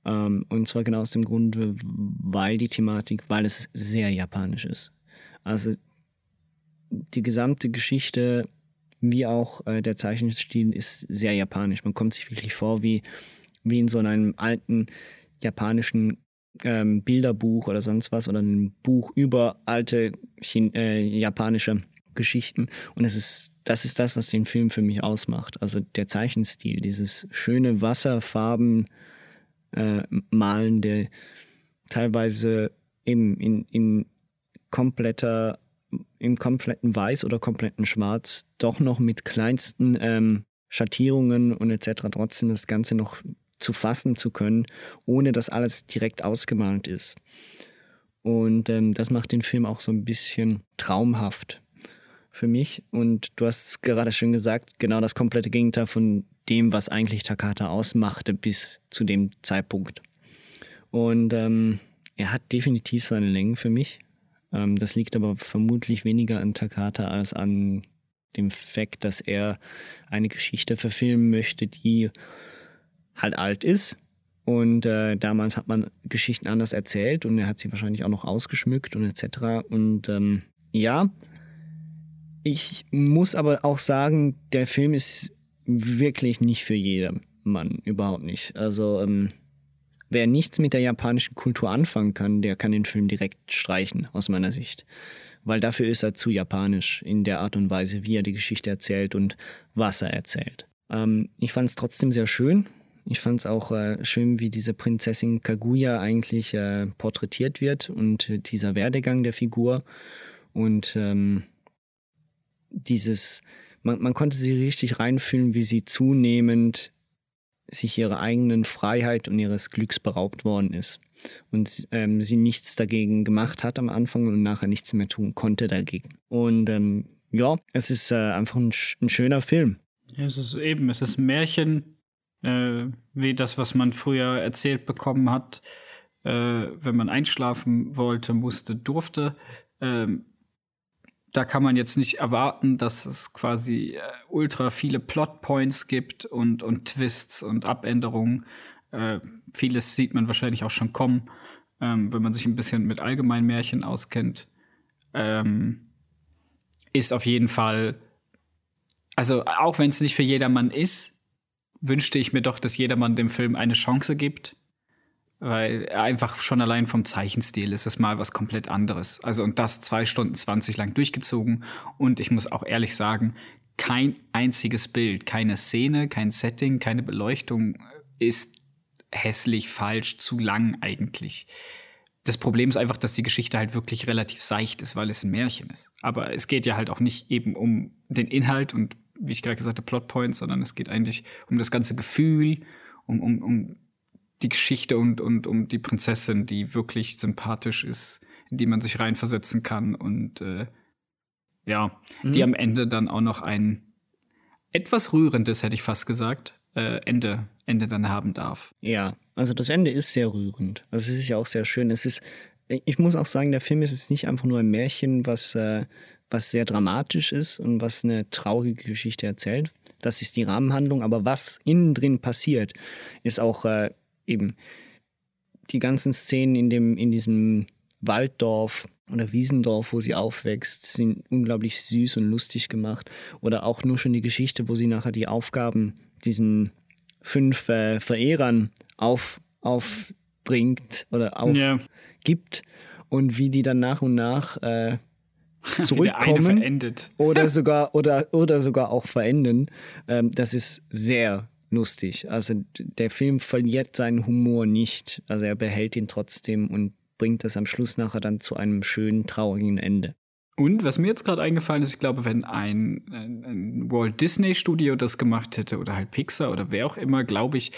Ähm, und zwar genau aus dem Grund, weil die Thematik, weil es sehr japanisch ist. Also die gesamte Geschichte, wie auch äh, der Zeichenstil, ist sehr japanisch. Man kommt sich wirklich vor wie wie in so einem alten japanischen ähm, Bilderbuch oder sonst was oder ein Buch über alte Chin äh, japanische Geschichten. Und es ist, das ist das, was den Film für mich ausmacht. Also der Zeichenstil, dieses schöne Wasserfarben äh, malen, der teilweise eben in, in kompletter, im kompletten Weiß oder kompletten Schwarz doch noch mit kleinsten ähm, Schattierungen und etc. trotzdem das Ganze noch zu fassen zu können, ohne dass alles direkt ausgemalt ist. Und ähm, das macht den Film auch so ein bisschen traumhaft für mich. Und du hast gerade schon gesagt, genau das komplette Gegenteil von dem, was eigentlich Takata ausmachte bis zu dem Zeitpunkt. Und ähm, er hat definitiv seine Längen für mich. Ähm, das liegt aber vermutlich weniger an Takata als an dem Fakt, dass er eine Geschichte verfilmen möchte, die halt alt ist. Und äh, damals hat man Geschichten anders erzählt und er hat sie wahrscheinlich auch noch ausgeschmückt und etc. Und ähm, ja, ich muss aber auch sagen, der Film ist wirklich nicht für jedermann, überhaupt nicht. Also ähm, wer nichts mit der japanischen Kultur anfangen kann, der kann den Film direkt streichen, aus meiner Sicht. Weil dafür ist er zu japanisch in der Art und Weise, wie er die Geschichte erzählt und was er erzählt. Ähm, ich fand es trotzdem sehr schön. Ich fand es auch äh, schön, wie diese Prinzessin Kaguya eigentlich äh, porträtiert wird und dieser Werdegang der Figur. Und ähm, dieses, man, man konnte sie richtig reinfühlen, wie sie zunehmend sich ihrer eigenen Freiheit und ihres Glücks beraubt worden ist. Und ähm, sie nichts dagegen gemacht hat am Anfang und nachher nichts mehr tun konnte dagegen. Und ähm, ja, es ist äh, einfach ein, ein, schöner Film. Ja, es ist eben, es ist ein Märchen, äh, wie das, was man früher erzählt bekommen hat, äh, wenn man einschlafen wollte, musste, durfte. Ähm, da kann man jetzt nicht erwarten, dass es quasi äh, ultra viele Plotpoints gibt und, und Twists und Abänderungen. Äh, vieles sieht man wahrscheinlich auch schon kommen, ähm, wenn man sich ein bisschen mit allgemeinen Märchen auskennt. Ähm, ist auf jeden Fall, also auch wenn es nicht für jedermann ist, wünschte ich mir doch, dass jedermann dem Film eine Chance gibt weil einfach schon allein vom Zeichenstil ist es mal was komplett anderes. Also und das zwei Stunden zwanzig lang durchgezogen. Und ich muss auch ehrlich sagen, kein einziges Bild, keine Szene, kein Setting, keine Beleuchtung ist hässlich, falsch, zu lang eigentlich. Das Problem ist einfach, dass die Geschichte halt wirklich relativ seicht ist, weil es ein Märchen ist. Aber es geht ja halt auch nicht eben um den Inhalt und wie ich gerade gesagt habe, Plotpoints, sondern es geht eigentlich um das ganze Gefühl, um, um, um die Geschichte und, und um die Prinzessin, die wirklich sympathisch ist, in die man sich reinversetzen kann und äh, ja, mhm. die am Ende dann auch noch ein etwas rührendes, hätte ich fast gesagt, äh, Ende, Ende dann haben darf. Ja, also das Ende ist sehr rührend. Also es ist ja auch sehr schön. Es ist, ich muss auch sagen, der Film ist jetzt nicht einfach nur ein Märchen, was, äh, was sehr dramatisch ist und was eine traurige Geschichte erzählt. Das ist die Rahmenhandlung, aber was innen drin passiert, ist auch äh, eben die ganzen Szenen in, dem, in diesem Walddorf oder Wiesendorf, wo sie aufwächst, sind unglaublich süß und lustig gemacht. Oder auch nur schon die Geschichte, wo sie nachher die Aufgaben diesen fünf äh, Verehrern auf, aufbringt oder aufgibt yeah. und wie die dann nach und nach äh, zurückkommen oder sogar oder oder sogar auch verenden. Ähm, das ist sehr lustig. Also der Film verliert seinen Humor nicht. Also er behält ihn trotzdem und bringt das am Schluss nachher dann zu einem schönen, traurigen Ende. Und was mir jetzt gerade eingefallen ist, ich glaube, wenn ein, ein, ein, Walt Disney Studio das gemacht hätte oder halt Pixar oder wer auch immer, glaube ich,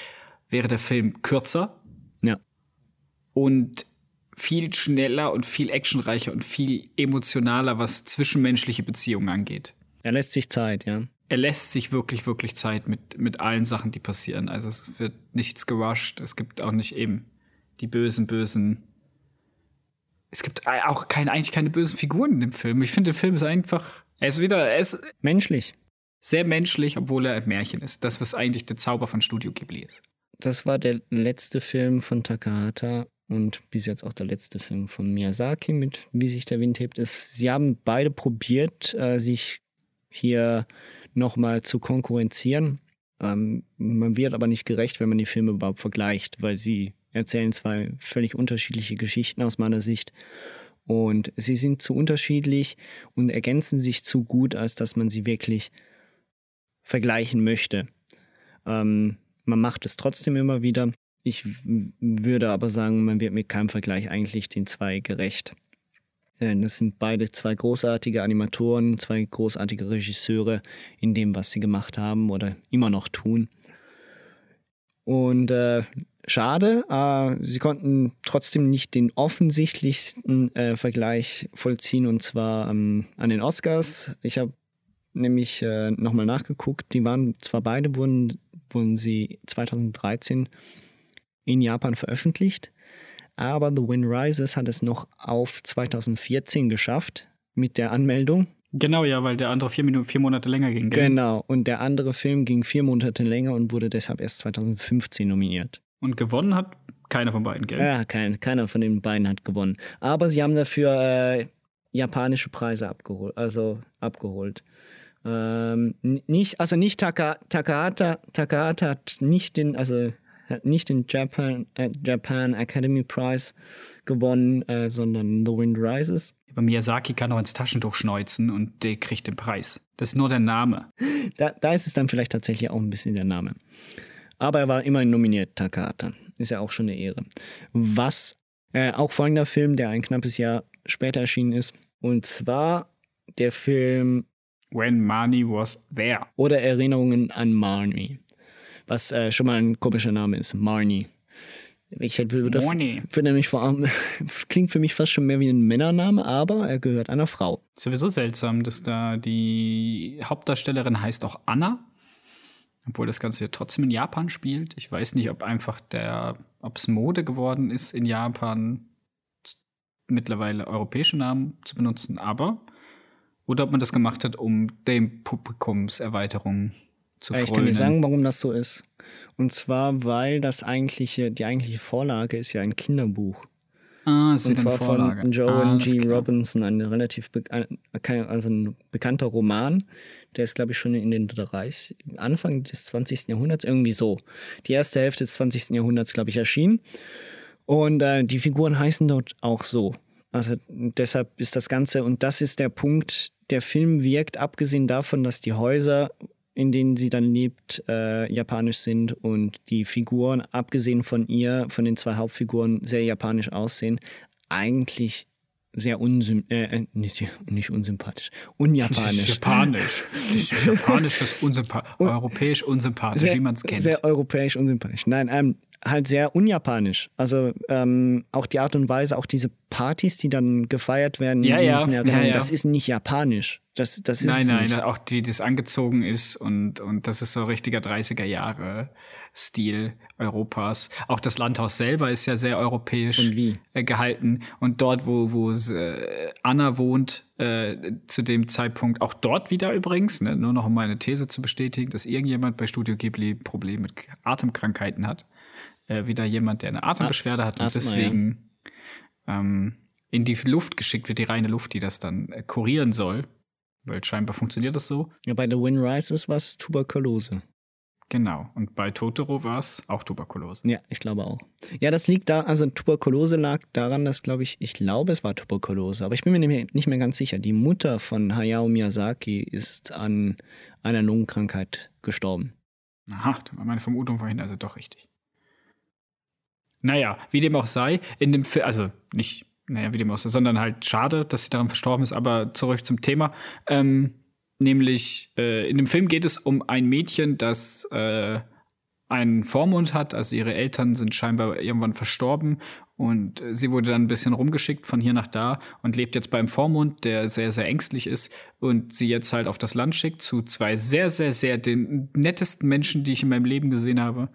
wäre der Film kürzer. Ja. Und viel schneller und viel actionreicher und viel emotionaler, was zwischenmenschliche Beziehungen angeht. Er lässt sich Zeit, ja er lässt sich wirklich, wirklich Zeit mit, mit allen Sachen, die passieren. Also es wird nichts gerusht. Es gibt auch nicht eben die bösen, bösen. Es gibt auch keine, eigentlich keine bösen Figuren in dem Film. Ich finde, der Film ist einfach, er ist wieder, er ist menschlich. Sehr menschlich, obwohl er ein Märchen ist. Das, was eigentlich der Zauber von Studio Ghibli ist. Das war der letzte Film von Takahata und bis jetzt auch der letzte Film von Miyazaki mit Wie sich der Wind hebt. Es, sie haben beide probiert, äh, sich hier nochmal zu konkurrenzieren. Ähm, man wird aber nicht gerecht, wenn man die Filme überhaupt vergleicht, weil sie erzählen zwei völlig unterschiedliche Geschichten aus meiner Sicht. Und sie sind zu unterschiedlich und ergänzen sich zu gut, als dass man sie wirklich vergleichen möchte. Ähm, man macht es trotzdem immer wieder. Ich würde aber sagen, man wird mit keinem Vergleich eigentlich den zwei gerecht. Äh, das sind beide zwei großartige Animatoren, zwei großartige Regisseure in dem, was sie gemacht haben oder immer noch tun. Und äh, schade, äh, sie konnten trotzdem nicht den offensichtlichsten äh, Vergleich vollziehen und zwar ähm, an den Oscars. Ich habe nämlich äh, nochmal nachgeguckt. Die waren zwar beide, wurden, wurden sie 2013 in Japan veröffentlicht, aber The Wind Rises hat es noch auf 2014 geschafft mit der Anmeldung. Genau, ja, weil der andere vier, Minuten, vier Monate länger ging. Gell? Genau, und der andere Film ging vier Monate länger und wurde deshalb erst 2015 nominiert. Und gewonnen hat keiner von beiden, gell? Ja, kein, keiner von den beiden hat gewonnen. Aber sie haben dafür äh, japanische Preise abgeholt, also abgeholt. Ähm, nicht, also nicht Taka, Takahata, Takahata hat nicht den, also nicht den Japan, äh, Japan Academy Prize gewonnen, äh, sondern The Wind Rises. Aber Miyazaki kann auch ins Taschentuch schneuzen und der kriegt den Preis. Das ist nur der Name. Da, da ist es dann vielleicht tatsächlich auch ein bisschen der Name. Aber er war immerhin nominiert, Takahata. Ist ja auch schon eine Ehre. Was äh, auch folgender Film, der ein knappes Jahr später erschienen ist. Und zwar der Film When Marnie Was There. Oder Erinnerungen an Marnie. Was äh, schon mal ein komischer Name ist. Marnie. Ich hätte, würde nämlich vor allem, klingt für mich fast schon mehr wie ein Männername, aber er gehört einer Frau. Sowieso seltsam, dass da die Hauptdarstellerin heißt auch Anna. Obwohl das Ganze ja trotzdem in Japan spielt. Ich weiß nicht, ob einfach der, ob es Mode geworden ist, in Japan mittlerweile europäische Namen zu benutzen, aber oder ob man das gemacht hat, um dem Publikumserweiterung zu freuen. Ich kann dir sagen, warum das so ist. Und zwar, weil das eigentliche, die eigentliche Vorlage ist ja ein Kinderbuch. Ah, es Und ist eine zwar Vorlage. von Joan ah, G. Robinson, ein relativ also ein bekannter Roman. Der ist, glaube ich, schon in den 30, Anfang des 20. Jahrhunderts, irgendwie so. Die erste Hälfte des 20. Jahrhunderts, glaube ich, erschienen. Und äh, die Figuren heißen dort auch so. Also deshalb ist das Ganze, und das ist der Punkt, der Film wirkt, abgesehen davon, dass die Häuser, in denen sie dann lebt, äh, japanisch sind und die Figuren, abgesehen von ihr, von den zwei Hauptfiguren, sehr japanisch aussehen, eigentlich sehr unsym äh, äh, nicht, nicht unsympathisch, unjapanisch. japanisch. Das ist japanisch, das ist unsympathisch. Europäisch unsympathisch, wie man es kennt. Sehr europäisch unsympathisch. Nein, ähm, halt sehr unjapanisch. Also ähm, auch die Art und Weise, auch diese Partys, die dann gefeiert werden, Ja, ja, ja, ja. das ist nicht japanisch. Das, das ist Nein, nein, nicht. auch wie das angezogen ist und, und das ist so richtiger 30er Jahre Stil Europas. Auch das Landhaus selber ist ja sehr europäisch Und äh, gehalten. Und dort, wo, wo äh, Anna wohnt, äh, zu dem Zeitpunkt, auch dort wieder übrigens, ne, nur noch um meine These zu bestätigen, dass irgendjemand bei Studio Ghibli Probleme mit Atemkrankheiten hat. Äh, wieder jemand, der eine Atembeschwerde hat und Asthma, deswegen ähm, in die Luft geschickt wird, die reine Luft, die das dann äh, kurieren soll. Weil scheinbar funktioniert das so. Ja, bei The Wind Rises war es Tuberkulose. Genau. Und bei Totoro war es auch Tuberkulose. Ja, ich glaube auch. Ja, das liegt da, also Tuberkulose lag daran, dass, glaube ich, ich glaube, es war Tuberkulose, aber ich bin mir nicht mehr, nicht mehr ganz sicher. Die Mutter von Hayao Miyazaki ist an einer Lungenkrankheit gestorben. Aha, da war meine Vermutung vorhin also doch richtig. Naja, wie dem auch sei, in dem Film, also nicht, naja, wie dem auch sei, sondern halt schade, dass sie daran verstorben ist, aber zurück zum Thema. Ähm, nämlich, äh, in dem Film geht es um ein Mädchen, das äh, einen Vormund hat, also ihre Eltern sind scheinbar irgendwann verstorben und äh, sie wurde dann ein bisschen rumgeschickt von hier nach da und lebt jetzt beim Vormund, der sehr, sehr ängstlich ist und sie jetzt halt auf das Land schickt zu zwei sehr, sehr, sehr den nettesten Menschen, die ich in meinem Leben gesehen habe.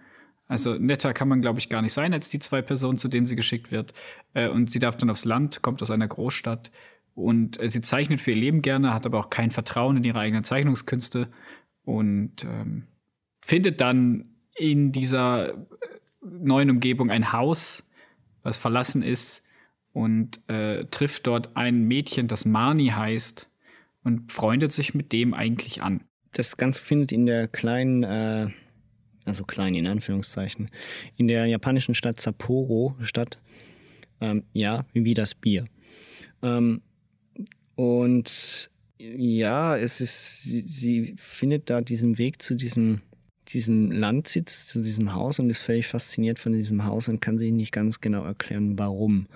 Also netter kann man, glaube ich, gar nicht sein als die zwei Personen, zu denen sie geschickt wird. Äh, und sie darf dann aufs Land, kommt aus einer Großstadt und äh, sie zeichnet für ihr Leben gerne, hat aber auch kein Vertrauen in ihre eigenen Zeichnungskünste und ähm, findet dann in dieser äh, neuen Umgebung ein Haus, was verlassen ist und äh, trifft dort ein Mädchen, das Marnie heißt und freundet sich mit dem eigentlich an. Das Ganze findet in der kleinen, äh, also klein in Anführungszeichen, in der japanischen Stadt Sapporo statt. Ähm, ja, wie das Bier. Ähm, und ja, es ist, sie, sie findet da diesen Weg zu diesem, diesem Landsitz, zu diesem Haus und ist völlig fasziniert von diesem Haus und kann sich nicht ganz genau erklären, warum.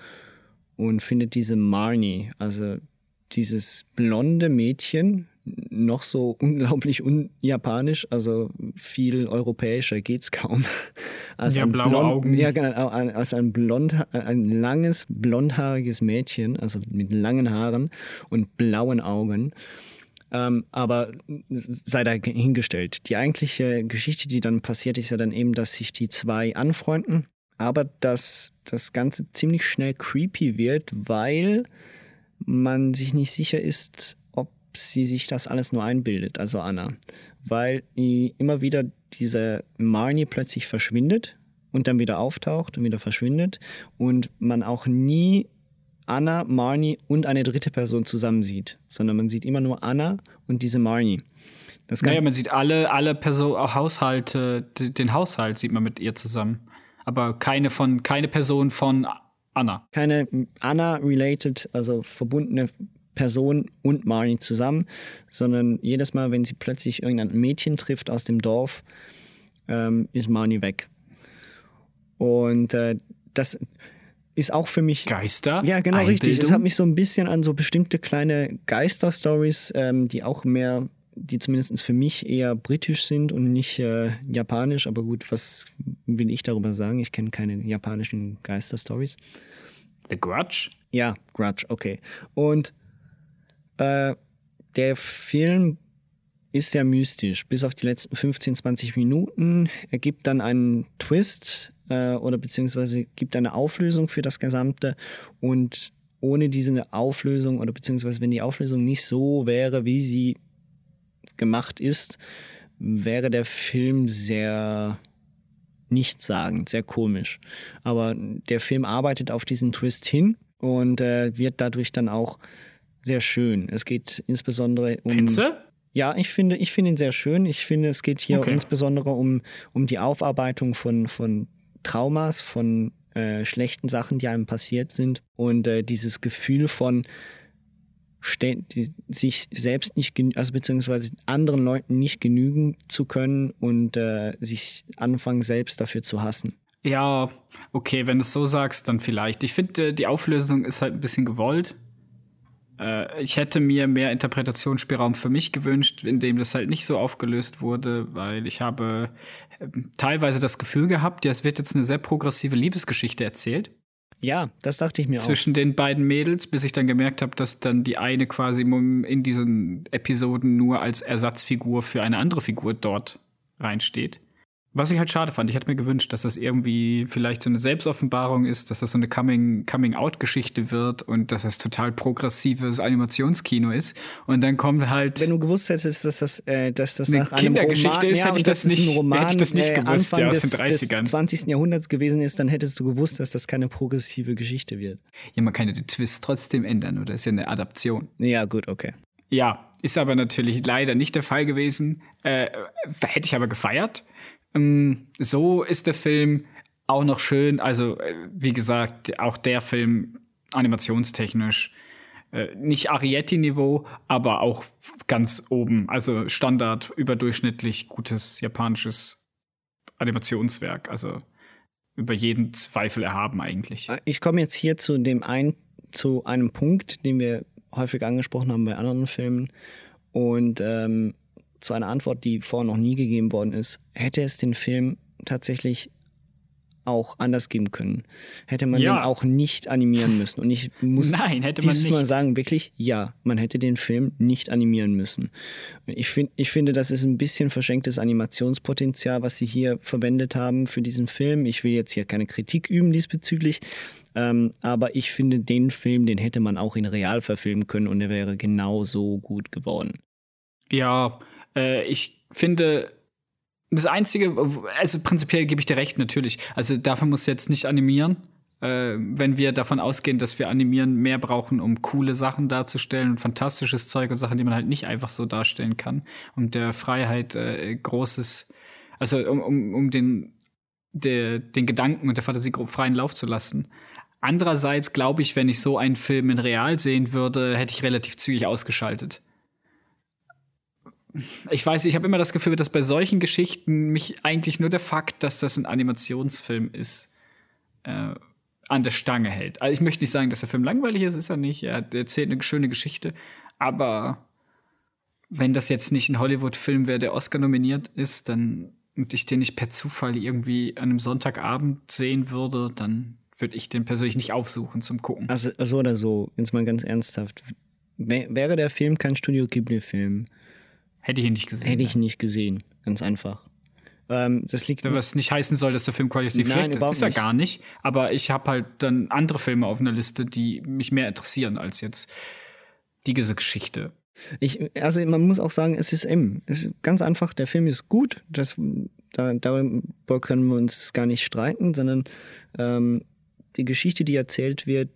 Und findet diese Marnie, also dieses blonde Mädchen, noch so unglaublich unjapanisch, also viel europäischer geht's kaum. Als Ja, ein blaue blond, Augen. Ja, genau, als ein, blond, ein langes, blondhaariges Mädchen, also mit langen Haaren und blauen Augen. Ähm, aber sei da hingestellt. Die eigentliche Geschichte, die dann passiert, ist ja dann eben, dass sich die zwei anfreunden, aber dass das Ganze ziemlich schnell creepy wird, weil man sich nicht sicher ist, sie sich das alles nur einbildet, also Anna. Weil immer wieder diese Marnie plötzlich verschwindet und dann wieder auftaucht und wieder verschwindet und man auch nie Anna, Marnie und eine dritte Person zusammen sieht, sondern man sieht immer nur Anna und diese Marnie. Das Naja, man sieht alle, alle Person, auch Haushalte, den Haushalt sieht man mit ihr zusammen. Aber keine von, keine Person von Anna. keine Anna-related, also verbundene Person und Marnie zusammen, sondern jedes Mal, wenn sie plötzlich irgendein Mädchen trifft aus dem Dorf, ähm, ist Marnie weg. Und äh, das ist auch für mich. Geister? Ja, genau richtig. Es Einbildung? hat mich so ein bisschen an so bestimmte kleine Geister-Stories, ähm, die auch mehr, die zumindest für mich eher britisch sind und nicht äh, japanisch. Aber gut, was will ich darüber sagen? Ich kenne keine japanischen Geister-Stories. The Grudge? Ja, Grudge, okay. Und äh, der Film ist sehr mystisch. Bis auf die letzten 15, 20 Minuten. Er gibt dann einen Twist äh, oder beziehungsweise gibt eine Auflösung für das Gesamte. Und ohne diese Auflösung oder beziehungsweise wenn die Auflösung nicht so wäre, wie sie gemacht ist, wäre der Film sehr nichtssagend, sehr komisch. Aber der Film arbeitet auf diesen Twist hin und äh, wird dadurch dann auch sehr schön. Es geht insbesondere um. Findste? Ja, ich finde, ich finde ihn sehr schön. Ich finde, es geht hier Okay. insbesondere um, um die Aufarbeitung von, von Traumas, von äh, schlechten Sachen, die einem passiert sind. Und äh, dieses Gefühl von sich selbst nicht, also beziehungsweise anderen Leuten nicht genügen zu können und äh, sich anfangen, selbst dafür zu hassen. Ja, okay, wenn du es so sagst, dann vielleicht. Ich finde, äh, die Auflösung ist halt ein bisschen gewollt. Äh, Ich hätte mir mehr Interpretationsspielraum für mich gewünscht, in dem das halt nicht so aufgelöst wurde, weil ich habe ähm, teilweise das Gefühl gehabt, ja, es wird jetzt eine sehr progressive Liebesgeschichte erzählt Ja, das dachte ich mir auch. zwischen den beiden Mädels, bis ich dann gemerkt habe, dass dann die eine quasi in diesen Episoden nur als Ersatzfigur für eine andere Figur dort reinsteht. Was ich halt schade fand, ich hätte mir gewünscht, dass das irgendwie vielleicht so eine Selbstoffenbarung ist, dass das so eine Coming- Coming-out-Geschichte wird und dass das total progressives Animationskino ist. Und dann kommt halt. Wenn du gewusst hättest, dass das, äh, dass das Eine Kindergeschichte Roman, ist, ja, hätte ich das nicht- Roman, hätte ich das nicht äh, gewusst, Anfang ja, aus des, den 30ern. des 20. Jahrhunderts gewesen ist, dann hättest du gewusst, dass das keine progressive Geschichte wird. ja, man kann ja den Twist trotzdem ändern, oder? Ist ja eine Adaption. Ja, gut, okay. Ja, ist aber natürlich leider nicht der Fall gewesen. Äh, hätte ich aber gefeiert. Ähm, so ist der Film auch noch schön. Also, äh, wie gesagt, auch der Film animationstechnisch äh, nicht Arietti-Niveau, aber auch ganz oben. Also Standard, überdurchschnittlich gutes japanisches Animationswerk. Also über jeden Zweifel erhaben eigentlich. Ich komme jetzt hier zu dem ein, zu einem Punkt, den wir häufig angesprochen haben bei anderen Filmen und ähm, zu einer Antwort, die vorher noch nie gegeben worden ist. Hätte es den Film tatsächlich auch anders geben können? Hätte man Ja. den auch nicht animieren müssen? Und ich muss Nein, hätte man dieses Mal nicht. sagen, wirklich, ja, man hätte den Film nicht animieren müssen. Ich, find, ich finde, das ist ein bisschen verschenktes Animationspotenzial, was sie hier verwendet haben für diesen Film. Ich will jetzt hier keine Kritik üben diesbezüglich, ähm, aber ich finde, den Film, den hätte man auch in real verfilmen können und der wäre genauso gut geworden. Ja, äh, ich finde, das Einzige, also prinzipiell gebe ich dir recht, natürlich. Also dafür muss jetzt nicht animieren. Äh, wenn wir davon ausgehen, dass wir animieren mehr brauchen, um coole Sachen darzustellen und fantastisches Zeug und Sachen, die man halt nicht einfach so darstellen kann, um der Freiheit äh, großes, also um, um, um den, der, den Gedanken und der Fantasie freien Lauf zu lassen. Andererseits glaube ich, wenn ich so einen Film in real sehen würde, hätte ich relativ zügig ausgeschaltet ich weiß, ich habe immer das Gefühl, dass bei solchen Geschichten mich eigentlich nur der Fakt, dass das ein Animationsfilm ist, äh, an der Stange hält. Also ich möchte nicht sagen, dass der Film langweilig ist, ist er nicht. Er erzählt eine schöne Geschichte, aber wenn das jetzt nicht ein Hollywood-Film wäre, der Oscar nominiert ist, dann und ich den nicht per Zufall irgendwie an einem Sonntagabend sehen würde, dann würde ich den persönlich nicht aufsuchen zum Gucken. Also so oder so, jetzt mal ganz ernsthaft. Wär- Wäre der Film kein Studio Ghibli-Film, Hätte ich ihn nicht gesehen. hätte ich ihn nicht gesehen. Ganz einfach. Ähm, das liegt Was nicht heißen soll, dass der Film qualitativ Nein, schlecht ist. Ist er nicht. gar nicht. Aber ich habe halt dann andere Filme auf einer Liste, die mich mehr interessieren als jetzt diese Geschichte. Ich, also man muss auch sagen, es ist M. Es ist ganz einfach, der Film ist gut. Das, da, darüber können wir uns gar nicht streiten, sondern ähm, die Geschichte, die erzählt wird,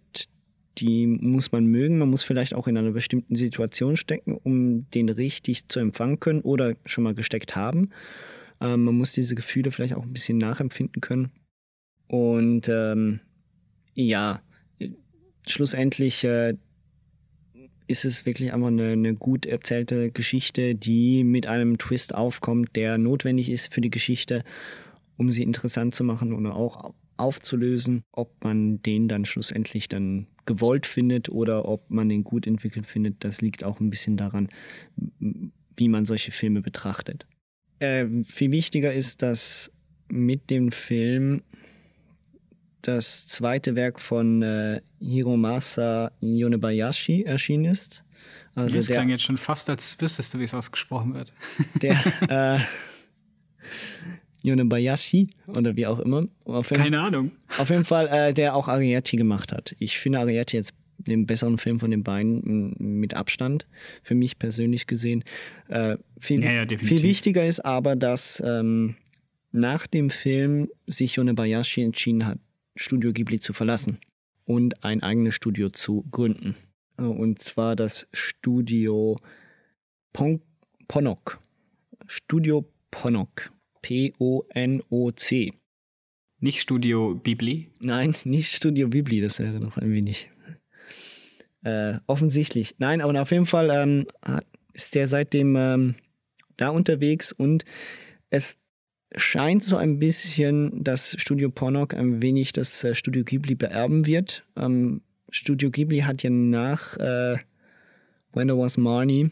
die muss man mögen. Man muss vielleicht auch in einer bestimmten Situation stecken, um den richtig zu empfangen können oder schon mal gesteckt haben. Ähm, man muss diese Gefühle vielleicht auch ein bisschen nachempfinden können. Und ähm, ja, schlussendlich äh, ist es wirklich einfach eine, eine, gut erzählte Geschichte, die mit einem Twist aufkommt, der notwendig ist für die Geschichte, um sie interessant zu machen oder auch aufzulösen, ob man den dann schlussendlich dann gewollt findet oder ob man den gut entwickelt findet. Das liegt auch ein bisschen daran, wie man solche Filme betrachtet. Äh, viel wichtiger ist, dass mit dem Film das zweite Werk von äh, Hiromasa Yonebayashi erschienen ist. Also das klang jetzt schon fast, als wüsstest du, wie es ausgesprochen wird. Der äh, Yonebayashi oder wie auch immer. Jeden, Keine Ahnung. Auf jeden Fall, äh, der auch Arieti gemacht hat. Ich finde Arieti jetzt den besseren Film von den beiden mit Abstand, für mich persönlich gesehen. Äh, viel, ja, ja, viel, wichtiger ist aber, dass ähm, nach dem Film sich Yonebayashi entschieden hat, Studio Ghibli zu verlassen und ein eigenes Studio zu gründen. Und zwar das Studio Pon Ponok. Studio Ponok. P-O-N-O-C. Nicht Studio Bibli? Nein, nicht Studio Bibli, das wäre noch ein wenig äh, offensichtlich. Nein, aber auf jeden Fall ähm, ist der seitdem ähm, da unterwegs und es scheint so ein bisschen, dass Studio Ponok ein wenig das äh, Studio Ghibli beerben wird. Ähm, Studio Ghibli hat ja nach äh, When There Was Marnie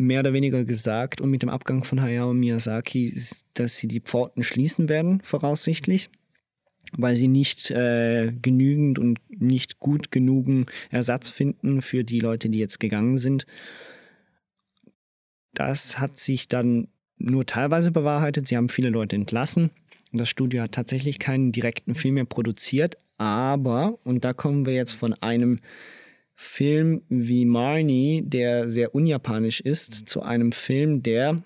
mehr oder weniger gesagt und mit dem Abgang von Hayao Miyazaki, dass sie die Pforten schließen werden, voraussichtlich, weil sie nicht äh, genügend und nicht gut genugen Ersatz finden für die Leute, die jetzt gegangen sind. Das hat sich dann nur teilweise bewahrheitet. Sie haben viele Leute entlassen. Das Studio hat tatsächlich keinen direkten Film mehr produziert, aber, und da kommen wir jetzt von einem Film wie Marnie, der sehr unjapanisch ist, zu einem Film, der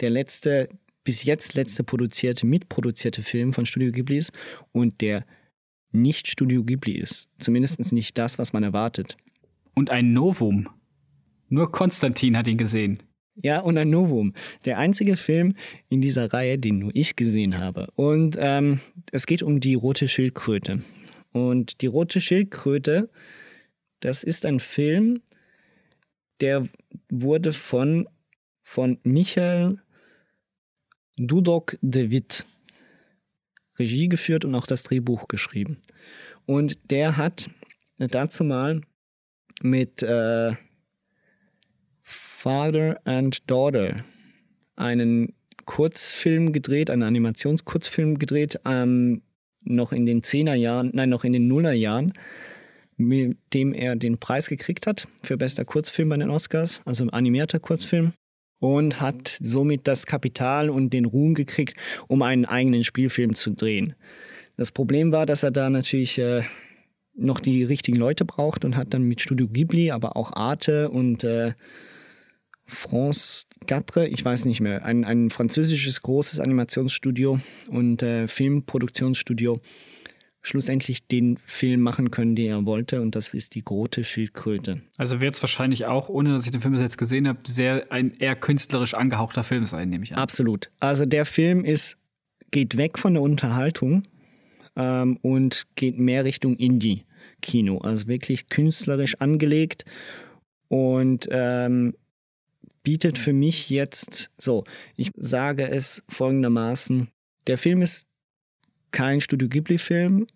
der letzte, bis jetzt letzte produzierte, mitproduzierte Film von Studio Ghibli ist und der nicht Studio Ghibli ist. Zumindest nicht das, was man erwartet. Und ein Novum. Nur Konstantin hat ihn gesehen. Ja, und ein Novum. Der einzige Film in dieser Reihe, den nur ich gesehen habe. Und ähm, es geht um die rote Schildkröte. Und die rote Schildkröte, das ist ein Film, der wurde von, von Michael Dudok de Witt Regie geführt und auch das Drehbuch geschrieben. Und der hat dazu mal mit äh, Father and Daughter einen Kurzfilm gedreht, einen Animationskurzfilm gedreht, ähm, noch in den 10er Jahren, nein, noch in den Nullerjahren, mit dem er den Preis gekriegt hat für bester Kurzfilm bei den Oscars, also animierter Kurzfilm, und hat somit das Kapital und den Ruhm gekriegt, um einen eigenen Spielfilm zu drehen. Das Problem war, dass er da natürlich äh, noch die richtigen Leute braucht und hat dann mit Studio Ghibli, aber auch Arte und äh, France 4, ich weiß nicht mehr, ein, ein französisches großes Animationsstudio und äh, Filmproduktionsstudio schlussendlich den Film machen können, den er wollte, und das ist die Grote Schildkröte. Also wird es wahrscheinlich auch, ohne dass ich den Film jetzt gesehen habe, sehr ein eher künstlerisch angehauchter Film sein, nehme ich an. Absolut. Also der Film ist, geht weg von der Unterhaltung ähm, und geht mehr Richtung Indie-Kino. Also wirklich künstlerisch angelegt und ähm, bietet für mich jetzt, so, ich sage es folgendermaßen, der Film ist kein Studio Ghibli-Film.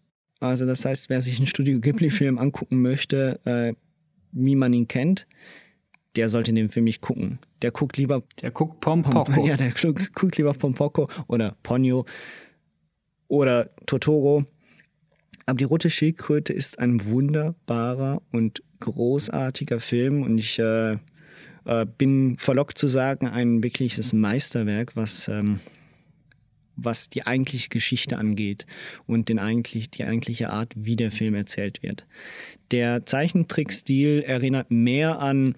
Also das heißt, wer sich einen Studio Ghibli-Film angucken möchte, äh, wie man ihn kennt, der sollte den Film nicht gucken. Der guckt lieber... Der guckt Pompoko. Pom, ja, der guckt, guckt lieber Pompoko oder Ponyo oder Totoro. Aber die Rote Schildkröte ist ein wunderbarer und großartiger Film und ich äh, äh, bin verlockt zu sagen, ein wirkliches Meisterwerk, was, ähm, was die eigentliche Geschichte angeht und den eigentlich, die eigentliche Art, wie der Film erzählt wird. Der Zeichentrickstil erinnert mehr an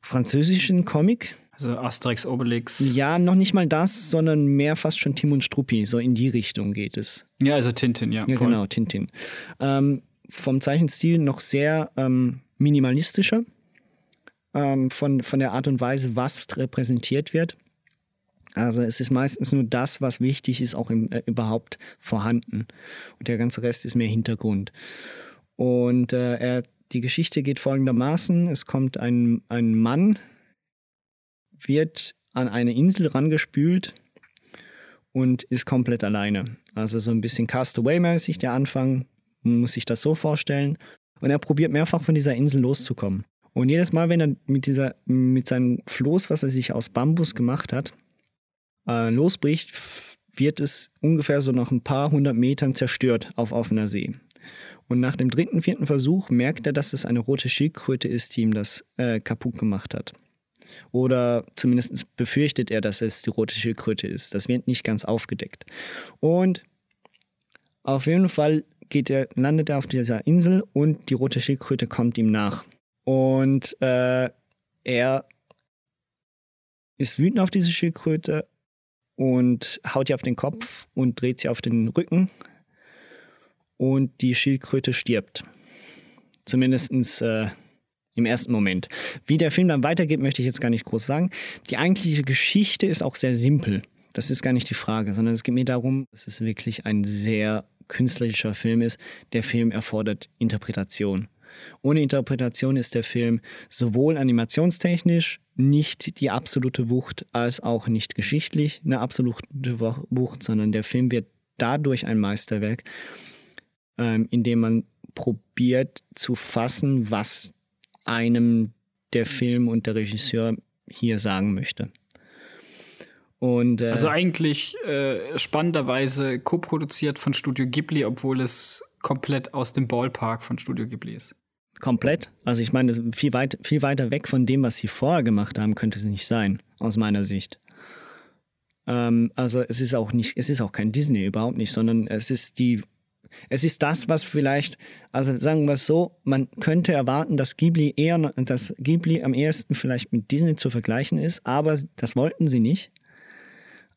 französischen Comic, also Asterix, Obelix. Ja, noch nicht mal das, sondern mehr fast schon Tim und Struppi. So in die Richtung geht es. Ja, also Tintin, ja. Ja, genau, Tintin. Ähm, vom Zeichenstil noch sehr ähm, minimalistischer ähm, von, von der Art und Weise, was repräsentiert wird. Also es ist meistens nur das, was wichtig ist, auch im, äh, überhaupt vorhanden. Und der ganze Rest ist mehr Hintergrund. Und äh, er, die Geschichte geht folgendermaßen. Es kommt ein, ein Mann, wird an eine Insel rangespült und ist komplett alleine. Also so ein bisschen Castaway-mäßig der Anfang. Man muss sich das so vorstellen. Und er probiert mehrfach von dieser Insel loszukommen. Und jedes Mal, wenn er mit, dieser, mit seinem Floß, was er sich aus Bambus gemacht hat, äh, losbricht, wird es ungefähr so nach ein paar hundert Metern zerstört auf offener See. Und nach dem dritten, vierten Versuch merkt er, dass es eine rote Schildkröte ist, die ihm das äh, kaputt gemacht hat. Oder zumindest befürchtet er, dass es die rote Schildkröte ist. Das wird nicht ganz aufgedeckt. Und auf jeden Fall er, landet er auf dieser Insel und die rote Schildkröte kommt ihm nach. Und äh, er ist wütend auf diese Schildkröte und haut ihr auf den Kopf und dreht sie auf den Rücken. Und die Schildkröte stirbt. Zumindest äh, im ersten Moment. Wie der Film dann weitergeht, möchte ich jetzt gar nicht groß sagen. Die eigentliche Geschichte ist auch sehr simpel. Das ist gar nicht die Frage, sondern es geht mir darum, dass es wirklich ein sehr künstlerischer Film ist. Der Film erfordert Interpretation. Ohne Interpretation ist der Film sowohl animationstechnisch nicht die absolute Wucht, als auch nicht geschichtlich eine absolute Wucht, sondern der Film wird dadurch ein Meisterwerk, ähm, indem man probiert zu fassen, was einem der Film und der Regisseur hier sagen möchte. Und, äh, also eigentlich äh, spannenderweise co-produziert von Studio Ghibli, obwohl es komplett aus dem Ballpark von Studio Ghibli ist. Komplett. Also ich meine, viel, weit, viel weiter weg von dem, was sie vorher gemacht haben, könnte es nicht sein, aus meiner Sicht. Ähm, also es ist auch nicht, es ist auch kein Disney, überhaupt nicht, sondern es ist die es ist das, was vielleicht, also sagen wir es so, man könnte erwarten, dass Ghibli eher, dass Ghibli am ehesten vielleicht mit Disney zu vergleichen ist, aber das wollten sie nicht.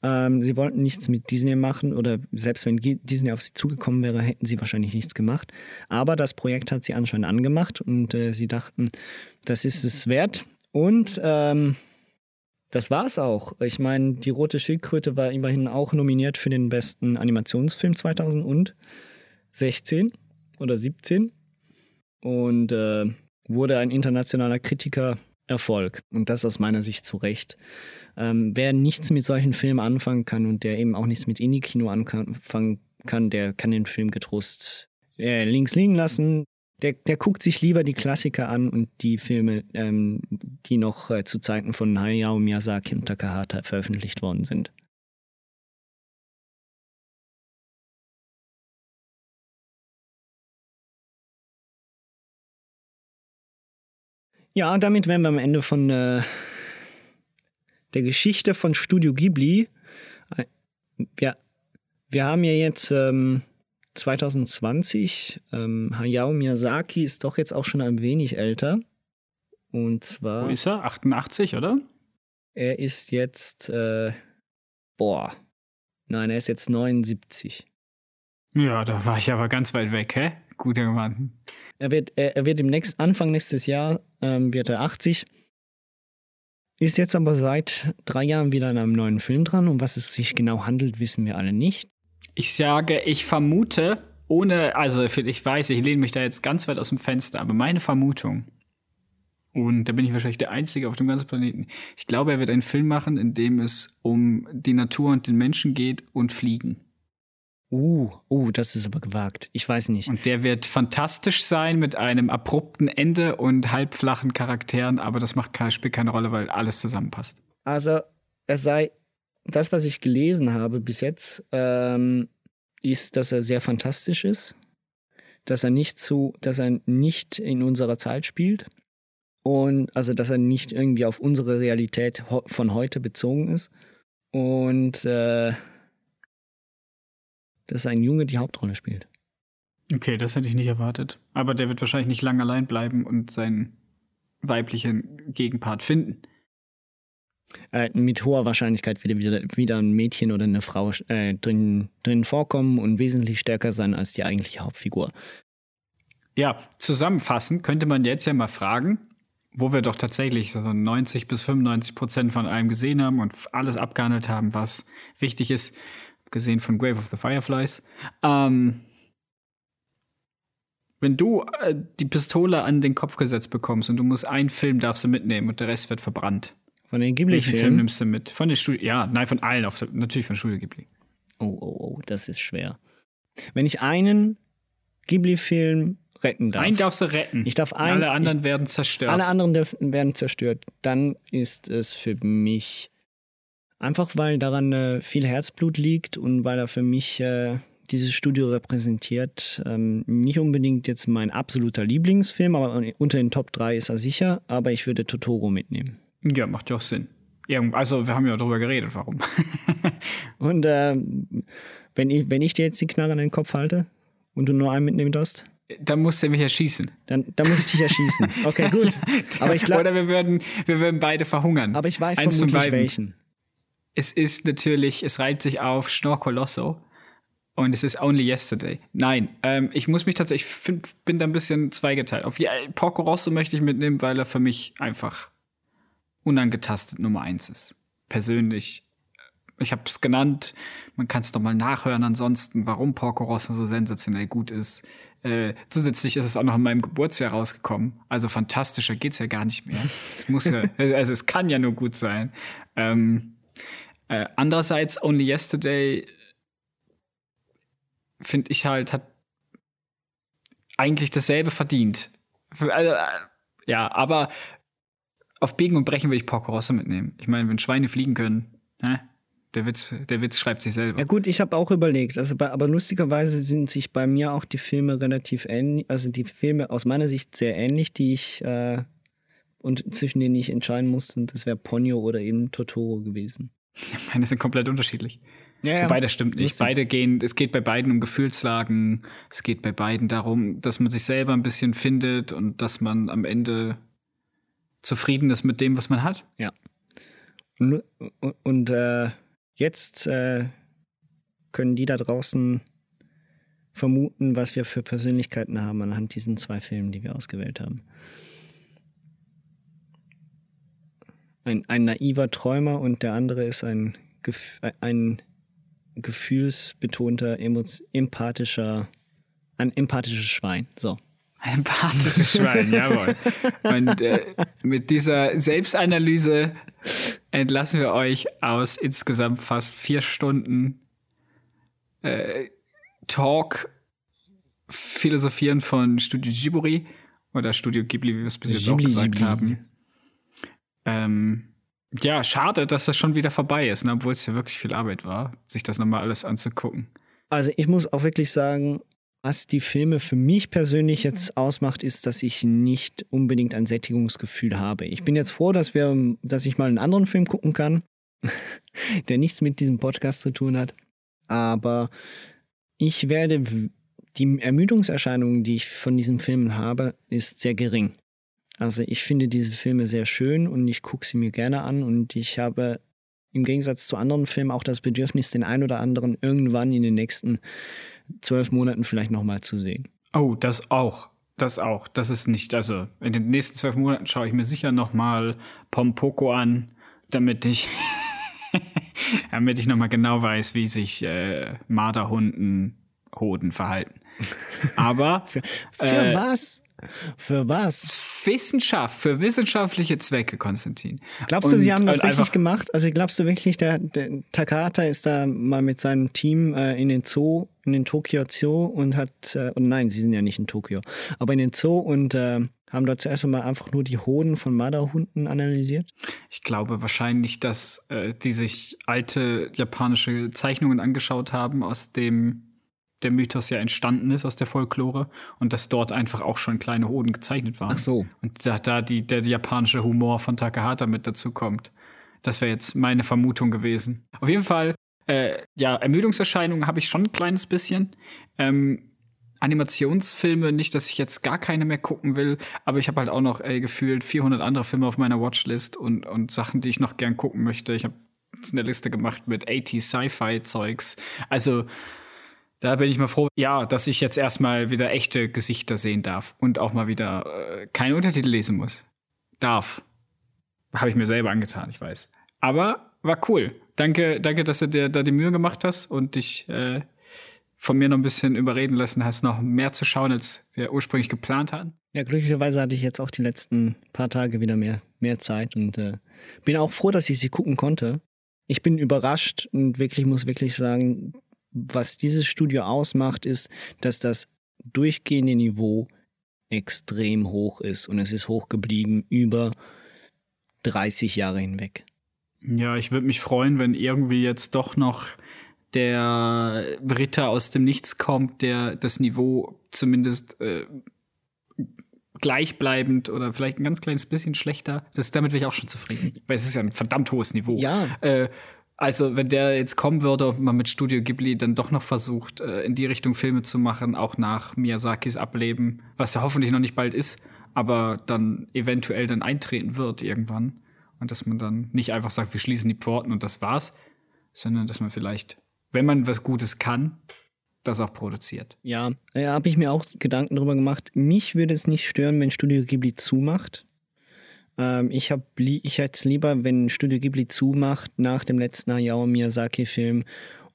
Ähm, sie wollten nichts mit Disney machen oder selbst wenn Disney auf sie zugekommen wäre, hätten sie wahrscheinlich nichts gemacht. Aber das Projekt hat sie anscheinend angemacht und äh, sie dachten, das ist es wert. Und ähm, das es auch. Ich meine, die Rote Schildkröte war immerhin auch nominiert für den besten Animationsfilm 2000 und 16 oder 17 und äh, wurde ein internationaler Kritiker Erfolg. Und das aus meiner Sicht zu Recht. Ähm, wer nichts mit solchen Filmen anfangen kann und der eben auch nichts mit Indie-Kino anfangen kann, der kann den Film getrost äh, links liegen lassen. Der, der guckt sich lieber die Klassiker an und die Filme, ähm, die noch äh, zu Zeiten von Hayao Miyazaki und Takahata veröffentlicht worden sind. Ja, damit wären wir am Ende von äh, der Geschichte von Studio Ghibli. Wir, wir haben ja jetzt ähm, 2020. Ähm, Hayao Miyazaki ist doch jetzt auch schon ein wenig älter. Und zwar. Wo ist er? 88, oder? Er ist jetzt. Äh, boah. Nein, er ist jetzt 79. Ja, da war ich aber ganz weit weg, hä? Guter Mann. Er wird, er, er wird im nächsten, Anfang nächstes Jahr ähm, wird er 80. Ist jetzt aber seit drei Jahren wieder an einem neuen Film dran. Um was es sich genau handelt, wissen wir alle nicht. Ich sage, ich vermute, ohne, also ich weiß, ich lehne mich da jetzt ganz weit aus dem Fenster, aber meine Vermutung, und da bin ich wahrscheinlich der Einzige auf dem ganzen Planeten, ich glaube, er wird einen Film machen, in dem es um die Natur und den Menschen geht und Fliegen. Uh, uh, das ist aber gewagt. Ich weiß nicht. Und der wird fantastisch sein mit einem abrupten Ende und halbflachen Charakteren, aber das macht kein, spielt keine Rolle, weil alles zusammenpasst. Also, er sei, das, was ich gelesen habe bis jetzt, ähm, ist, dass er sehr fantastisch ist, dass er nicht zu, dass er nicht in unserer Zeit spielt und also, dass er nicht irgendwie auf unsere Realität von heute bezogen ist und äh, dass ein Junge die Hauptrolle spielt. Okay, das hätte ich nicht erwartet. Aber der wird wahrscheinlich nicht lang allein bleiben und seinen weiblichen Gegenpart finden. Äh, mit hoher Wahrscheinlichkeit wird wieder, wieder ein Mädchen oder eine Frau äh, drin, drin vorkommen und wesentlich stärker sein als die eigentliche Hauptfigur. Ja, zusammenfassend könnte man jetzt ja mal fragen, wo wir doch tatsächlich so 90 bis 95 Prozent von allem gesehen haben und alles abgehandelt haben, was wichtig ist, gesehen von Grave of the Fireflies. Ähm, wenn du äh, die Pistole an den Kopf gesetzt bekommst und du musst einen Film darfst du mitnehmen und der Rest wird verbrannt. Von den Welchen Film Ghibli-Filmen? nimmst du mit? Von den Studio, ja, nein, von allen, auf, natürlich von Studio Ghibli. Oh, oh, oh, das ist schwer. Wenn ich einen Ghibli-Film retten darf. Einen darfst du retten. Ich darf einen- Alle anderen werden zerstört. Alle anderen dürfen, werden zerstört. Dann ist es für mich einfach, weil daran äh, viel Herzblut liegt und weil er für mich äh, dieses Studio repräsentiert. Ähm, nicht unbedingt jetzt mein absoluter Lieblingsfilm, aber unter den Top 3 ist er sicher. Aber ich würde Totoro mitnehmen. ja, macht ja auch Sinn. Irgend- Also, wir haben ja darüber geredet, warum. Und äh, wenn, ich, wenn ich dir jetzt die Knarre in den Kopf halte und du nur einen mitnehmen darfst, Dann musst du mich erschießen. dann, dann muss ich dich erschießen. Okay, gut. Aber ich glaube, Oder wir würden, wir würden beide verhungern. aber ich weiß Eins vermutlich welchen. Es ist natürlich, es reibt sich auf Schnorr Colosso. Und es ist Only Yesterday. Nein, ähm, ich muss mich tatsächlich, ich find, bin da ein bisschen zweigeteilt. Auf äh, Porco Rosso möchte ich mitnehmen, weil er für mich einfach unangetastet Nummer eins ist. Persönlich. Ich habe es genannt, man kann es doch mal nachhören ansonsten, warum Porco Rosso so sensationell gut ist. Äh, zusätzlich ist es auch noch in meinem Geburtsjahr rausgekommen. Also fantastischer geht's ja gar nicht mehr. Es muss ja, also es kann ja nur gut sein. Ähm, äh, andererseits, Only Yesterday finde ich halt, hat eigentlich dasselbe verdient. Also, ja, aber auf Biegen und Brechen will ich Porco Rosso mitnehmen. Ich meine, wenn Schweine fliegen können, ne? der, Witz, der Witz schreibt sich selber. Ja gut, ich habe auch überlegt, also bei, aber lustigerweise sind sich bei mir auch die Filme relativ ähnlich, also die Filme aus meiner Sicht sehr ähnlich, die ich äh, und zwischen denen ich entscheiden musste, und das wäre Ponyo oder eben Totoro gewesen. Meine, sind komplett unterschiedlich. Ja, Wobei, das stimmt nicht. Beide gehen, es geht bei beiden um Gefühlslagen, es geht bei beiden darum, dass man sich selber ein bisschen findet und dass man am Ende zufrieden ist mit dem, was man hat. Ja. Und, und, und äh, jetzt äh, können die da draußen vermuten, was wir für Persönlichkeiten haben anhand diesen zwei Filmen, die wir ausgewählt haben. Ein, ein naiver Träumer und der andere ist ein, ein gefühlsbetonter, empathischer, ein empathisches Schwein. So. Ein empathisches Schwein, jawohl. Und äh, mit dieser Selbstanalyse entlassen wir euch aus insgesamt fast vier Stunden äh, Talk, Philosophieren von Studio Ghibli oder Studio Ghibli, wie wir es bis jetzt auch Ghibli, gesagt Ghibli. haben. Ähm, ja, schade, dass das schon wieder vorbei ist, ne? obwohl es ja wirklich viel Arbeit war, sich das nochmal alles anzugucken. Also ich muss auch wirklich sagen, was die Filme für mich persönlich jetzt ausmacht, ist, dass ich nicht unbedingt ein Sättigungsgefühl habe. Ich bin jetzt froh, dass wir, dass ich mal einen anderen Film gucken kann, der nichts mit diesem Podcast zu tun hat. Aber ich werde die Ermüdungserscheinungen, die ich von diesen Filmen habe, ist sehr gering. Also ich finde diese Filme sehr schön und ich gucke sie mir gerne an und ich habe im Gegensatz zu anderen Filmen auch das Bedürfnis, den ein oder anderen irgendwann in den nächsten zwölf Monaten vielleicht nochmal zu sehen. Oh, das auch. Das auch. Das ist nicht, also in den nächsten zwölf Monaten schaue ich mir sicher nochmal Pompoko an, damit ich, damit ich nochmal genau weiß, wie sich äh, Marderhunden Hoden verhalten. Aber Für Äh, was? Für was? Wissenschaft, für wissenschaftliche Zwecke, Konstantin. Glaubst du, Und- sie haben das und wirklich gemacht? Also glaubst du wirklich, der, der Takahata ist da mal mit seinem Team äh, in den Zoo, in den Tokio Zoo und hat, äh, und nein, sie sind ja nicht in Tokio, aber in den Zoo und äh, haben dort zuerst einmal einfach nur die Hoden von Marderhunden analysiert? Ich glaube wahrscheinlich, dass äh, die sich alte japanische Zeichnungen angeschaut haben, aus dem der Mythos ja entstanden ist, aus der Folklore, und dass dort einfach auch schon kleine Hoden gezeichnet waren. Ach so. Und da, da die, der japanische Humor von Takahata mit dazu kommt. Das wäre jetzt meine Vermutung gewesen. Auf jeden Fall, äh, ja, Ermüdungserscheinungen habe ich schon ein kleines bisschen. Ähm, Animationsfilme, nicht, dass ich jetzt gar keine mehr gucken will, aber ich habe halt auch noch ey, gefühlt 400 andere Filme auf meiner Watchlist und, und Sachen, die ich noch gern gucken möchte. Ich habe eine Liste gemacht mit 80 Sci-Fi-Zeugs. Also, Da bin ich mal froh, ja, dass ich jetzt erstmal wieder echte Gesichter sehen darf und auch mal wieder äh, keine Untertitel lesen muss. Darf. Habe ich mir selber angetan, ich weiß. Aber war cool. Danke, danke, dass du dir da die Mühe gemacht hast und dich äh, von mir noch ein bisschen überreden lassen hast, noch mehr zu schauen, als wir ursprünglich geplant hatten. Ja, glücklicherweise hatte ich jetzt auch die letzten paar Tage wieder mehr, mehr Zeit und äh, bin auch froh, dass ich sie gucken konnte. Ich bin überrascht und wirklich muss wirklich sagen, was dieses Studio ausmacht, ist, dass das durchgehende Niveau extrem hoch ist und es ist hoch geblieben über 30 Jahre hinweg. Ja, ich würde mich freuen, wenn irgendwie jetzt doch noch der Ritter aus dem Nichts kommt, der das Niveau zumindest äh, gleichbleibend oder vielleicht ein ganz kleines bisschen schlechter. Das, damit wäre ich auch schon zufrieden. Weil es ist ja ein verdammt hohes Niveau. Ja. Äh, also, wenn der jetzt kommen würde und man mit Studio Ghibli dann doch noch versucht, äh, in die Richtung Filme zu machen, auch nach Miyazakis Ableben, was ja hoffentlich noch nicht bald ist, aber dann eventuell dann eintreten wird irgendwann. Und dass man dann nicht einfach sagt, wir schließen die Pforten und das war's, sondern dass man vielleicht, wenn man was Gutes kann, das auch produziert. Ja, ja habe ich mir auch Gedanken darüber gemacht. Mich würde es nicht stören, wenn Studio Ghibli zumacht. Ähm, ich ich hätte es lieber, wenn Studio Ghibli zumacht nach dem letzten Hayao Miyazaki-Film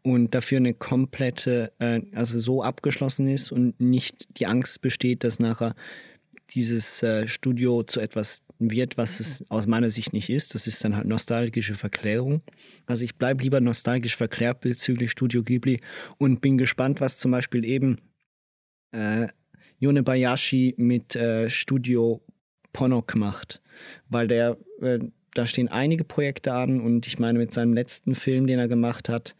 und dafür eine komplette, äh, also so abgeschlossen ist und nicht die Angst besteht, dass nachher dieses äh, Studio zu etwas wird, was es aus meiner Sicht nicht ist. Das ist dann halt nostalgische Verklärung. Also ich bleibe lieber nostalgisch verklärt bezüglich Studio Ghibli und bin gespannt, was zum Beispiel eben äh, Yone Bayashi mit äh, Studio Ponok macht. Weil der, äh, da stehen einige Projekte an und ich meine mit seinem letzten Film, den er gemacht hat,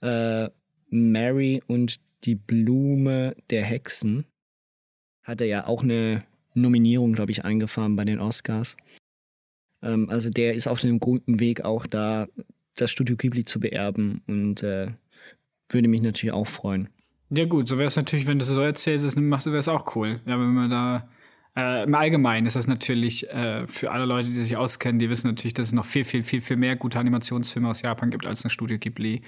äh, Mary und die Blume der Hexen, hat er ja auch eine Nominierung, glaube ich, eingefahren bei den Oscars. Ähm, also der ist auf dem guten Weg auch da, das Studio Ghibli zu beerben und äh, würde mich natürlich auch freuen. Ja gut, so wäre es natürlich, wenn du so erzählst, wäre es auch cool. Ja, wenn man da äh, Im Allgemeinen ist das natürlich äh, für alle Leute, die sich auskennen, die wissen natürlich, dass es noch viel, viel, viel, viel mehr gute Animationsfilme aus Japan gibt als ein Studio Ghibli.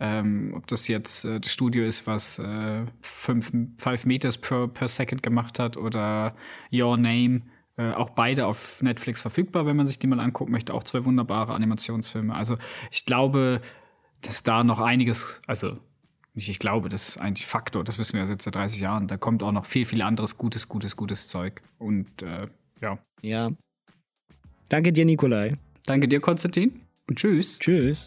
Ähm, ob das jetzt äh, das Studio ist, was äh, fünf, five Meters per, per Second gemacht hat oder Your Name. Äh, auch beide auf Netflix verfügbar, wenn man sich die mal angucken möchte. Auch zwei wunderbare Animationsfilme. Also ich glaube, dass da noch einiges, also nicht ich glaube, das ist eigentlich Faktor, das wissen wir seit 30 Jahren. Da kommt auch noch viel, viel anderes gutes, gutes, gutes Zeug. Und äh, ja. Ja. Danke dir, Nikolai. Danke dir, Konstantin. Und tschüss. Tschüss.